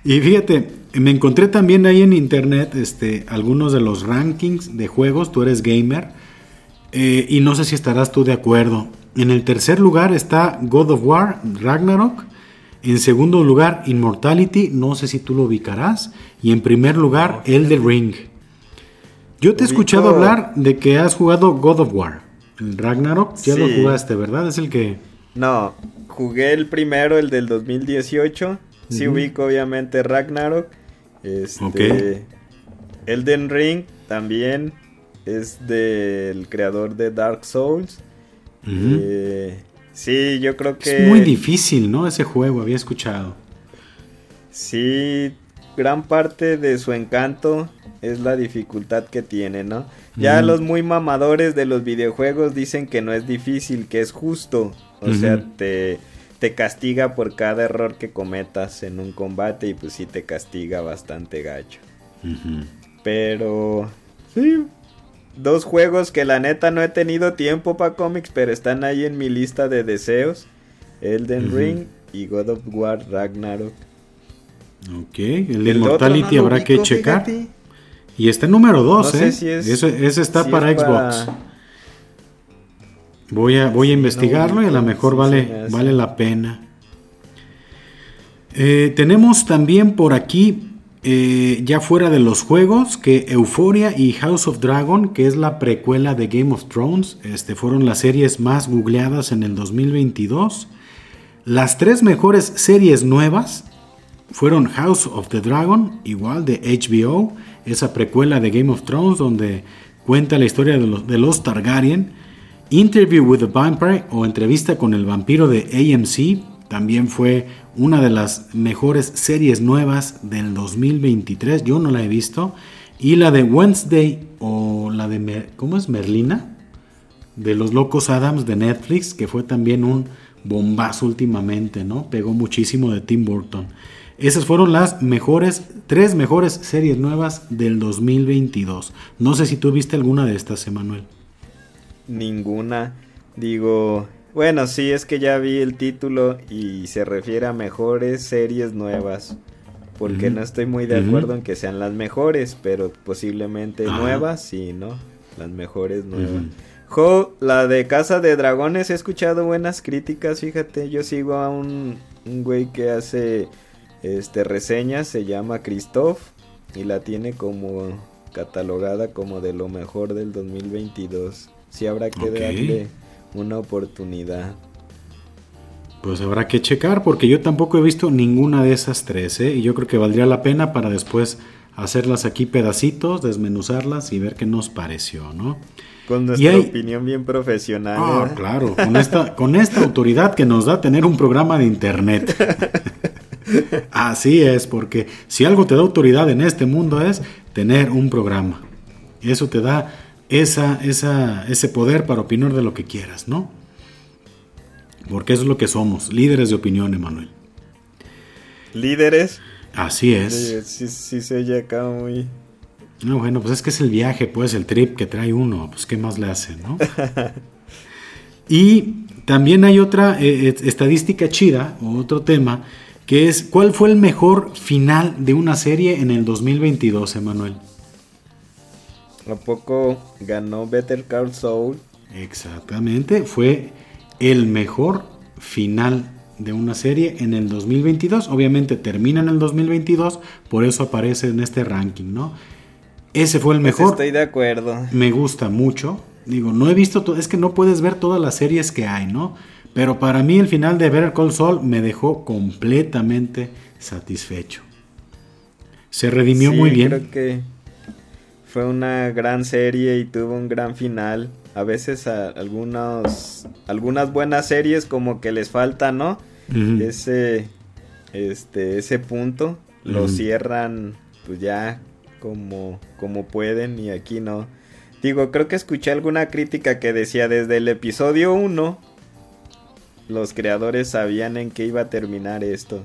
y, fíjate, me encontré también ahí en internet este, algunos de los rankings de juegos, tú eres gamer, eh, y no sé si estarás tú de acuerdo. En el tercer lugar está God of War, Ragnarok. En segundo lugar, Immortality, no sé si tú lo ubicarás. Y en primer lugar, Elder Ring. Yo te he escuchado hablar de que has jugado God of War. El Ragnarok, ya lo jugaste, ¿verdad? Es el que... No, jugué el primero, el del 2018. Sí ubico obviamente Ragnarok. Este, Elden Ring también es del creador de Dark Souls. Eh, sí, yo creo que... Es muy difícil, ¿no? Ese juego, había escuchado. Sí, gran parte de su encanto es la dificultad que tiene, ¿no? Ya los muy mamadores de los videojuegos dicen que no es difícil, que es justo. O sea, te, te castiga por cada error que cometas en un combate y pues sí te castiga bastante gacho. Pero... Sí, dos juegos que la neta no he tenido tiempo para cómics, pero están ahí en mi lista de deseos. Elden Ring y God of War Ragnarok. Ok, el de Immortality habrá que checar. Y está número 2, ¿eh? ese, está para Xbox. Voy a, voy a investigarlo y a lo mejor vale, vale la pena. Eh, tenemos también por aquí eh, ya fuera de los juegos, que Euphoria y House of Dragon, que es la precuela de Game of Thrones, este, fueron las series más googleadas en el 2022. Las tres mejores series nuevas fueron House of the Dragon, igual de HBO, esa precuela de Game of Thrones donde cuenta la historia de los, Targaryen, Interview with the Vampire o entrevista con el vampiro de AMC, también fue una de las mejores series nuevas del 2023. Yo no la he visto. Y la de Wednesday o la de... ¿Cómo es? Merlina. De los Locos Adams de Netflix, que fue también un bombazo últimamente, ¿no? Pegó muchísimo de Tim Burton. Esas fueron las mejores, tres mejores series nuevas del 2022. No sé si tú viste alguna de estas, Emanuel. Ninguna. Digo, bueno, sí, es que ya vi el título y se refiere a mejores series nuevas. Porque no estoy muy de acuerdo en que sean las mejores, pero posiblemente nuevas, sí, ¿no? Las mejores nuevas. Jo, la de Casa de Dragones he escuchado buenas críticas, fíjate, yo sigo a un, un güey que hace este reseñas, se llama Christoph y la tiene como catalogada como de lo mejor del 2022. Sí habrá que darle una oportunidad. Pues habrá que checar porque yo tampoco he visto ninguna de esas tres, ¿eh? y yo creo que valdría la pena para después hacerlas aquí pedacitos, desmenuzarlas y ver qué nos pareció, ¿no? Con nuestra opinión bien profesional. Ah, ¿eh? claro, con esta, con esta autoridad que nos da tener un programa de internet. [laughs] Así es, porque si algo te da autoridad en este mundo es tener un programa. Eso te da esa, esa, ese poder para opinar de lo que quieras, ¿no? Porque eso es lo que somos, líderes de opinión, Emanuel. ¿Líderes? Así es. Sí, sí, se oye acá muy... No, bueno, pues es que es el viaje, pues el trip que trae uno, pues qué más le hace, ¿no? [laughs] y también hay otra eh, eh, estadística chida, o otro tema, que es ¿cuál fue el mejor final de una serie en el 2022, Emanuel? ¿A poco ganó Better Call Saul? Exactamente, fue el mejor final de una serie en el 2022. Obviamente termina en el 2022, por eso aparece en este ranking, ¿no? Ese fue el pues mejor. estoy de acuerdo. Me gusta mucho. Digo, no he visto, es que no puedes ver todas las series que hay, ¿no? Pero para mí el final de Better Call Saul me dejó completamente satisfecho. Se redimió muy bien. Creo que fue una gran serie y tuvo un gran final. A veces a algunos, algunas buenas series como que les falta, ¿no? Ese, este, ese punto lo cierran pues ya como, como pueden y aquí no. Digo, creo que escuché alguna crítica que decía desde el episodio 1 los creadores sabían en qué iba a terminar esto.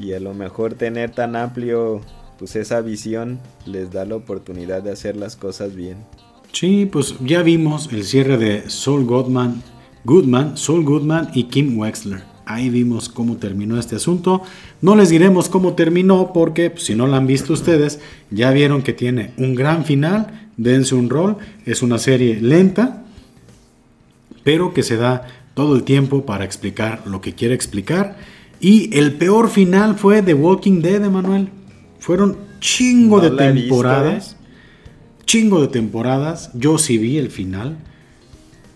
Y a lo mejor tener tan amplio pues esa visión les da la oportunidad de hacer las cosas bien. Sí, pues ya vimos el cierre de Saul Goodman, Goodman, Saul Goodman y Kim Wexler. Ahí vimos cómo terminó este asunto. No les diremos cómo terminó porque pues, si no lo han visto ustedes, ya vieron que tiene un gran final. Dense un rol. Es una serie lenta, pero que se da todo el tiempo para explicar lo que quiere explicar. Y el peor final fue The Walking Dead, Emanuel. Fueron chingo de temporadas. Chingo de temporadas. Yo sí vi el final.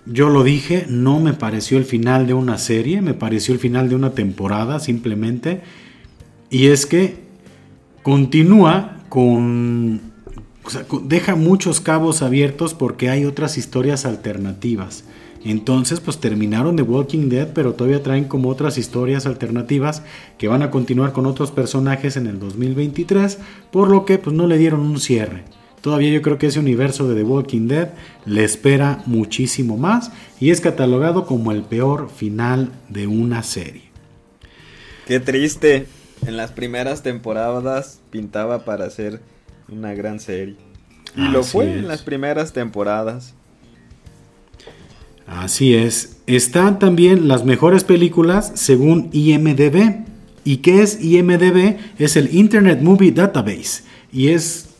Yo lo dije, no me pareció el final de una serie, me pareció el final de una temporada simplemente. Y es que continúa con... O sea, deja muchos cabos abiertos porque hay otras historias alternativas. Entonces, pues terminaron The Walking Dead, pero todavía traen como otras historias alternativas que van a continuar con otros personajes en el 2023, por lo que pues no le dieron un cierre. Todavía yo creo que ese universo de The Walking Dead le espera muchísimo más y es catalogado como el peor final de una serie. Qué triste. En las primeras temporadas pintaba para ser una gran serie. Y lo fue en las primeras temporadas. Así es. Están también las mejores películas según IMDB. ¿Y qué es IMDB? Es el Internet Movie Database. Y es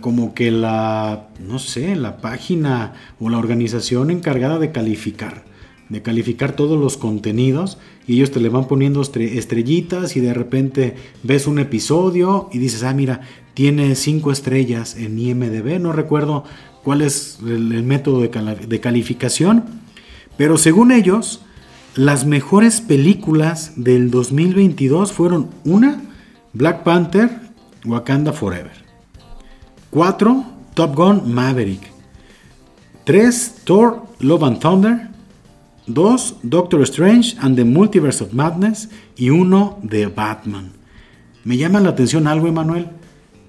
como que la, no sé, la página o la organización encargada de calificar. De calificar todos los contenidos. Y ellos te le van poniendo estrellitas y de repente ves un episodio y dices, ah, mira, tiene cinco estrellas en IMDB. No recuerdo cuál es el, método de calificación pero según ellos, las mejores películas del 2022 fueron una, Black Panther, Wakanda Forever. 4. Top Gun Maverick. 3. Thor, Love and Thunder. 2. Doctor Strange and the Multiverse of Madness. Y 1. The Batman. Me llama la atención algo, Emanuel.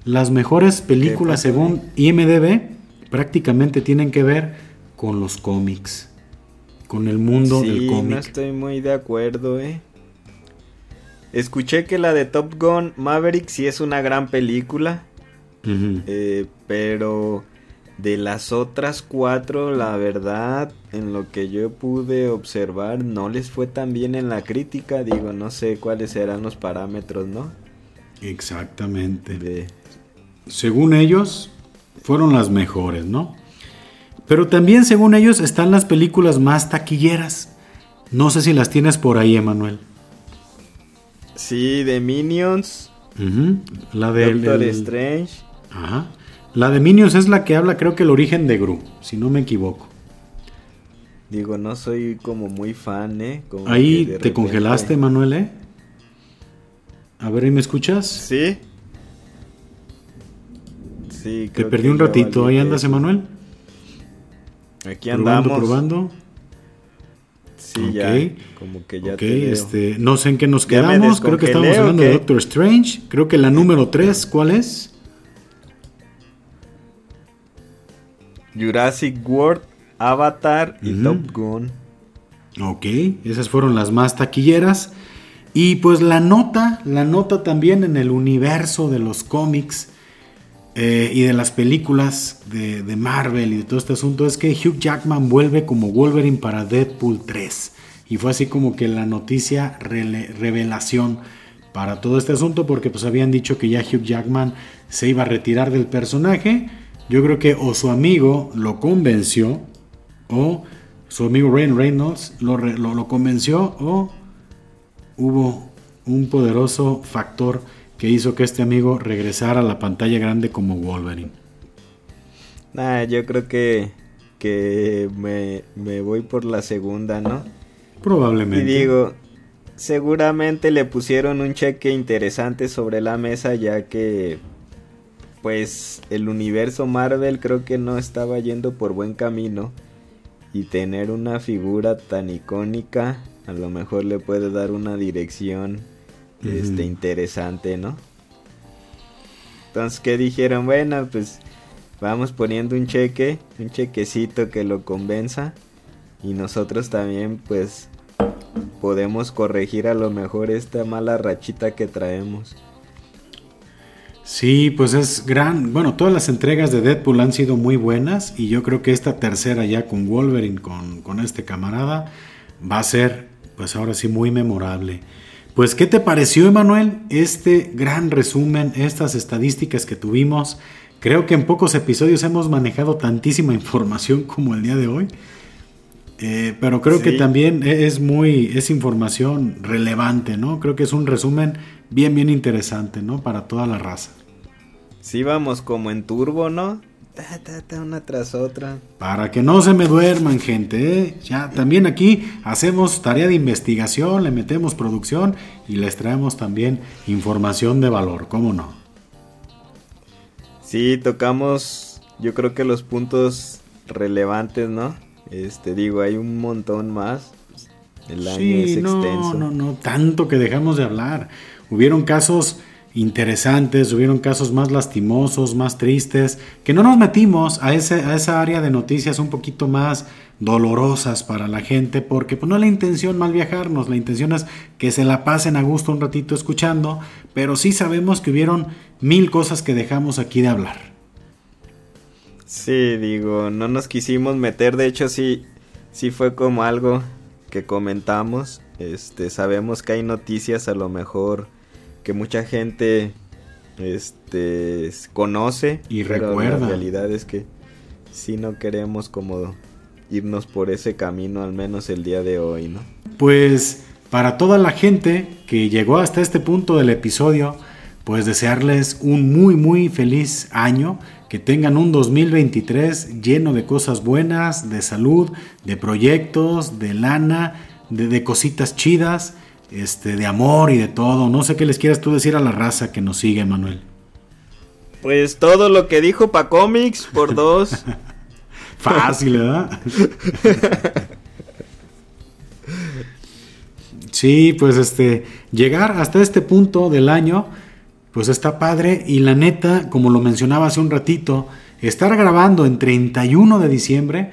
Las mejores películas según IMDB prácticamente tienen que ver con los cómics con el mundo del cómic. No estoy muy de acuerdo, eh. Escuché que la de Top Gun Maverick sí es una gran película. Eh, pero de las otras cuatro, la verdad, en lo que yo pude observar, no les fue tan bien en la crítica. Digo, no sé cuáles eran los parámetros, ¿no? Exactamente. Según ellos, fueron las mejores, ¿no? Pero también, según ellos, están las películas más taquilleras. No sé si las tienes por ahí, Emanuel. Sí, de Minions. La de Doctor Strange. Ajá. La de Minions es la que habla, creo que el origen de Gru, si no me equivoco. Digo, no soy como muy fan, ¿eh? ahí te congelaste, Manuel, ¿eh? A ver, ¿y me escuchas? Sí. Sí, Te perdí un ratito. ¿Ahí andas, Emanuel? Aquí andamos. Probando, Sí, ya. Como que ya este, no sé en qué nos quedamos. Creo que estamos hablando de Doctor Strange. Creo que la número 3, ¿cuál es? Jurassic World, Avatar y Top Gun. Ok, esas fueron las más taquilleras. Y pues la nota, la nota también en el universo de los cómics eh, y de las películas de, Marvel y de todo este asunto es que Hugh Jackman vuelve como Wolverine para Deadpool 3. Y fue así como que la noticia revelación para todo este asunto porque pues habían dicho que ya Hugh Jackman se iba a retirar del personaje. Yo creo que o su amigo lo convenció o su amigo Ryan Reynolds lo, lo convenció o hubo un poderoso factor que hizo que este amigo regresara a la pantalla grande como Wolverine? Nah, yo creo que que me, me voy por la segunda, ¿no? Probablemente. Y digo, seguramente le pusieron un cheque interesante sobre la mesa ya que pues el universo Marvel creo que no estaba yendo por buen camino y tener una figura tan icónica a lo mejor le puede dar una dirección este interesante, ¿no? Entonces, ¿qué dijeron? Bueno, pues vamos poniendo un cheque, un chequecito que lo convenza y nosotros también pues podemos corregir a lo mejor esta mala rachita que traemos. Sí, pues es gran. Bueno, todas las entregas de Deadpool han sido muy buenas y yo creo que esta tercera ya con Wolverine, con, con este camarada, va a ser, pues ahora sí, muy memorable. Pues, ¿qué te pareció, Emanuel? Este gran resumen, estas estadísticas que tuvimos. Creo que en pocos episodios hemos manejado tantísima información [laughs] como el día de hoy. Eh, pero creo que también e-, es muy, es información relevante, ¿no? Creo que es un resumen bien, bien interesante, ¿no? Para toda la raza. Sí, vamos como en turbo, ¿no? Ta, una tras otra. Para que no se me duerman, gente. ¿eh? Ya también aquí hacemos tarea de investigación, le metemos producción y les traemos también información de valor, ¿cómo no? Sí, tocamos, yo creo que los puntos relevantes, ¿no? Este, digo, hay un montón más. El año es extenso. No, no, no, tanto que dejamos de hablar. Hubieron casos interesantes, hubieron casos más lastimosos, más tristes, que no nos metimos a, ese, a esa área de noticias un poquito más dolorosas para la gente, porque pues, no la intención mal viajarnos, la intención es que se la pasen a gusto un ratito escuchando, pero sí sabemos que hubieron mil cosas que dejamos aquí de hablar. Sí, digo, no nos quisimos meter, de hecho sí, sí fue como algo que comentamos, este, sabemos que hay noticias a lo mejor que mucha gente, este, conoce y recuerda. La realidad es que sí no queremos como irnos por ese camino, al menos el día de hoy, ¿no? Pues para toda la gente que llegó hasta este punto del episodio, pues desearles un muy muy feliz año que tengan un 2023 lleno de cosas buenas, de salud, de proyectos, de lana, de, cositas chidas, este, de amor y de todo. No sé qué les quieras tú decir a la raza que nos sigue, Manuel. Pues todo lo que dijo Pa Comics por [laughs] dos. Fácil, ¿verdad? [laughs] sí, pues este, llegar hasta este punto del año pues está padre y la neta, como lo mencionaba hace un ratito, estar grabando en 31 de diciembre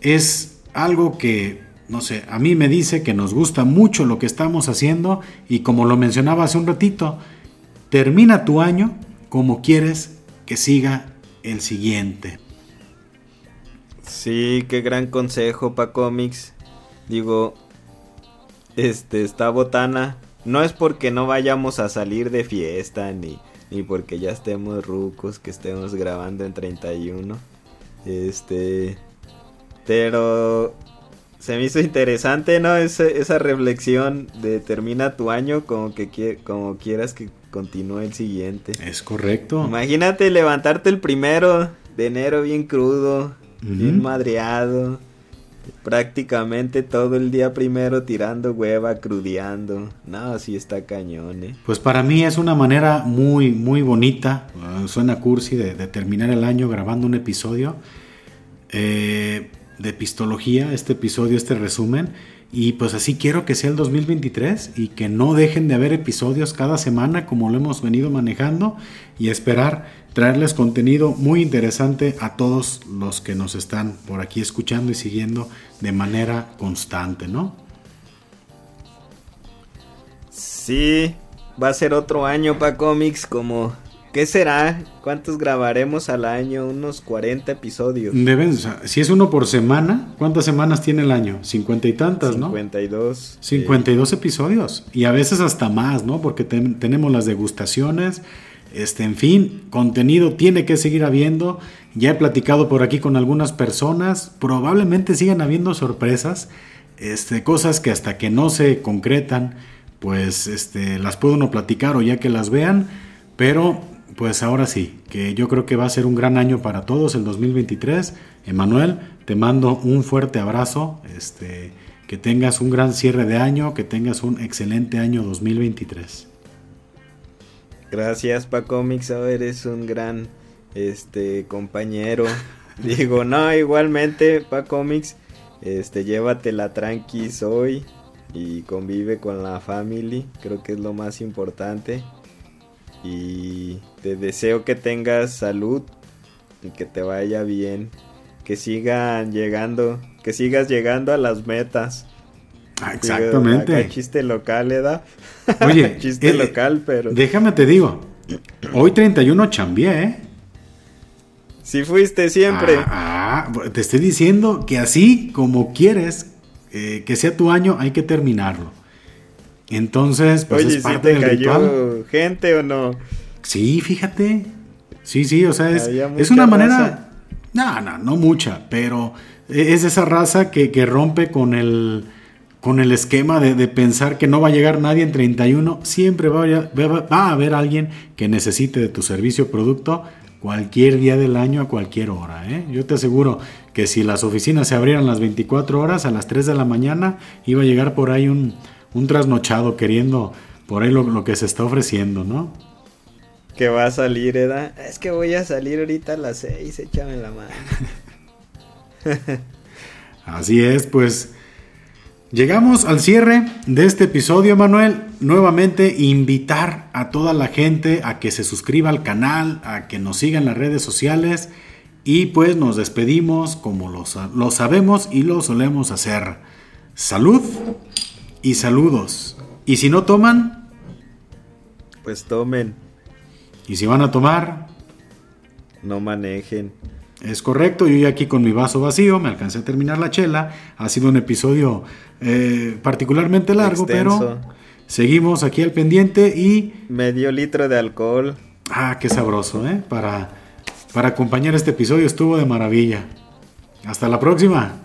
es algo que, no sé, a mí me dice que nos gusta mucho lo que estamos haciendo y como lo mencionaba hace un ratito, termina tu año como quieres que siga el siguiente. Sí, qué gran consejo para cómics. Digo, este, está botana no es porque no vayamos a salir de fiesta ni, ni porque ya estemos rucos, que estemos grabando en 31. Este. Pero se me hizo interesante, ¿no? esa reflexión de termina tu año como que como quieras que continúe el siguiente. Es correcto. Imagínate levantarte el primero de enero bien crudo, bien madreado prácticamente todo el día primero tirando hueva, crudeando. No, así está cañón, ¿eh? Pues para mí es una manera muy, muy bonita, uh, suena cursi, de, terminar el año grabando un episodio eh, de pistología, este episodio, este resumen. Y pues así quiero que sea el 2023 y que no dejen de haber episodios cada semana como lo hemos venido manejando y esperar traerles contenido muy interesante a todos los que nos están por aquí escuchando y siguiendo de manera constante, ¿no? Sí, va a ser otro año para cómics como ¿Qué será? ¿Cuántos grabaremos al año? Unos 40 episodios. Deben, si es uno por semana, ¿cuántas semanas tiene el año? Cincuenta y tantas, ¿no? 52. 52 episodios. Y a veces hasta más, ¿no? Porque tenemos las degustaciones, este, en fin, contenido tiene que seguir habiendo. Ya he platicado por aquí con algunas personas. Probablemente sigan habiendo sorpresas. Este, cosas que hasta que no se concretan, pues este, las puedo no platicar o ya que las vean. Pero pues ahora sí, que yo creo que va a ser un gran año para todos el 2023. Emanuel, te mando un fuerte abrazo, este, que tengas un gran cierre de año, que tengas un excelente año 2023. Gracias, Paco Mixo, eres un gran este compañero. [laughs] Digo, no, igualmente, Paco Mix, este llévatela tranqui hoy y convive con la family, creo que es lo más importante. Y te deseo que tengas salud y que te vaya bien, que sigan llegando, que sigas llegando a las metas. Ah, exactamente. chiste local, ¿edad? [laughs] Oye, chiste eh, local, pero. Déjame te digo. Hoy 31 chambié, ¿eh? Si fuiste siempre. Ah, ah, te estoy diciendo que así como quieres eh, que sea tu año, hay que terminarlo. Entonces, pues es parte del ritual. gente o no? Sí, fíjate. Sí, sí, o sea, es, es una manera. No, no, no mucha, pero es esa raza que, que rompe con el con el esquema de, pensar que no va a llegar nadie en 31, siempre va a, va a haber alguien que necesite de tu servicio o producto cualquier día del año a cualquier hora. ¿eh? Yo te aseguro que si las oficinas se abrieran las 24 horas, a las 3 de la mañana iba a llegar por ahí un, un trasnochado queriendo por ahí lo, que se está ofreciendo, ¿no? Que va a salir, ¿edad? Es que voy a salir ahorita a las 6, échame la mano. [laughs] Así es, pues Llegamos al cierre de este episodio, Manuel. Nuevamente invitar a toda la gente a que se suscriba al canal, a que nos siga en las redes sociales y pues nos despedimos como lo, lo sabemos y lo solemos hacer. Salud y saludos. Y si no toman, pues tomen. Y si van a tomar, no manejen. Es correcto, yo ya aquí con mi vaso vacío, me alcancé a terminar la chela. Ha sido un episodio eh, particularmente largo, pero seguimos aquí al pendiente y... Medio litro de alcohol. Ah, qué sabroso, ¿eh? Para, para acompañar este episodio estuvo de maravilla. Hasta la próxima.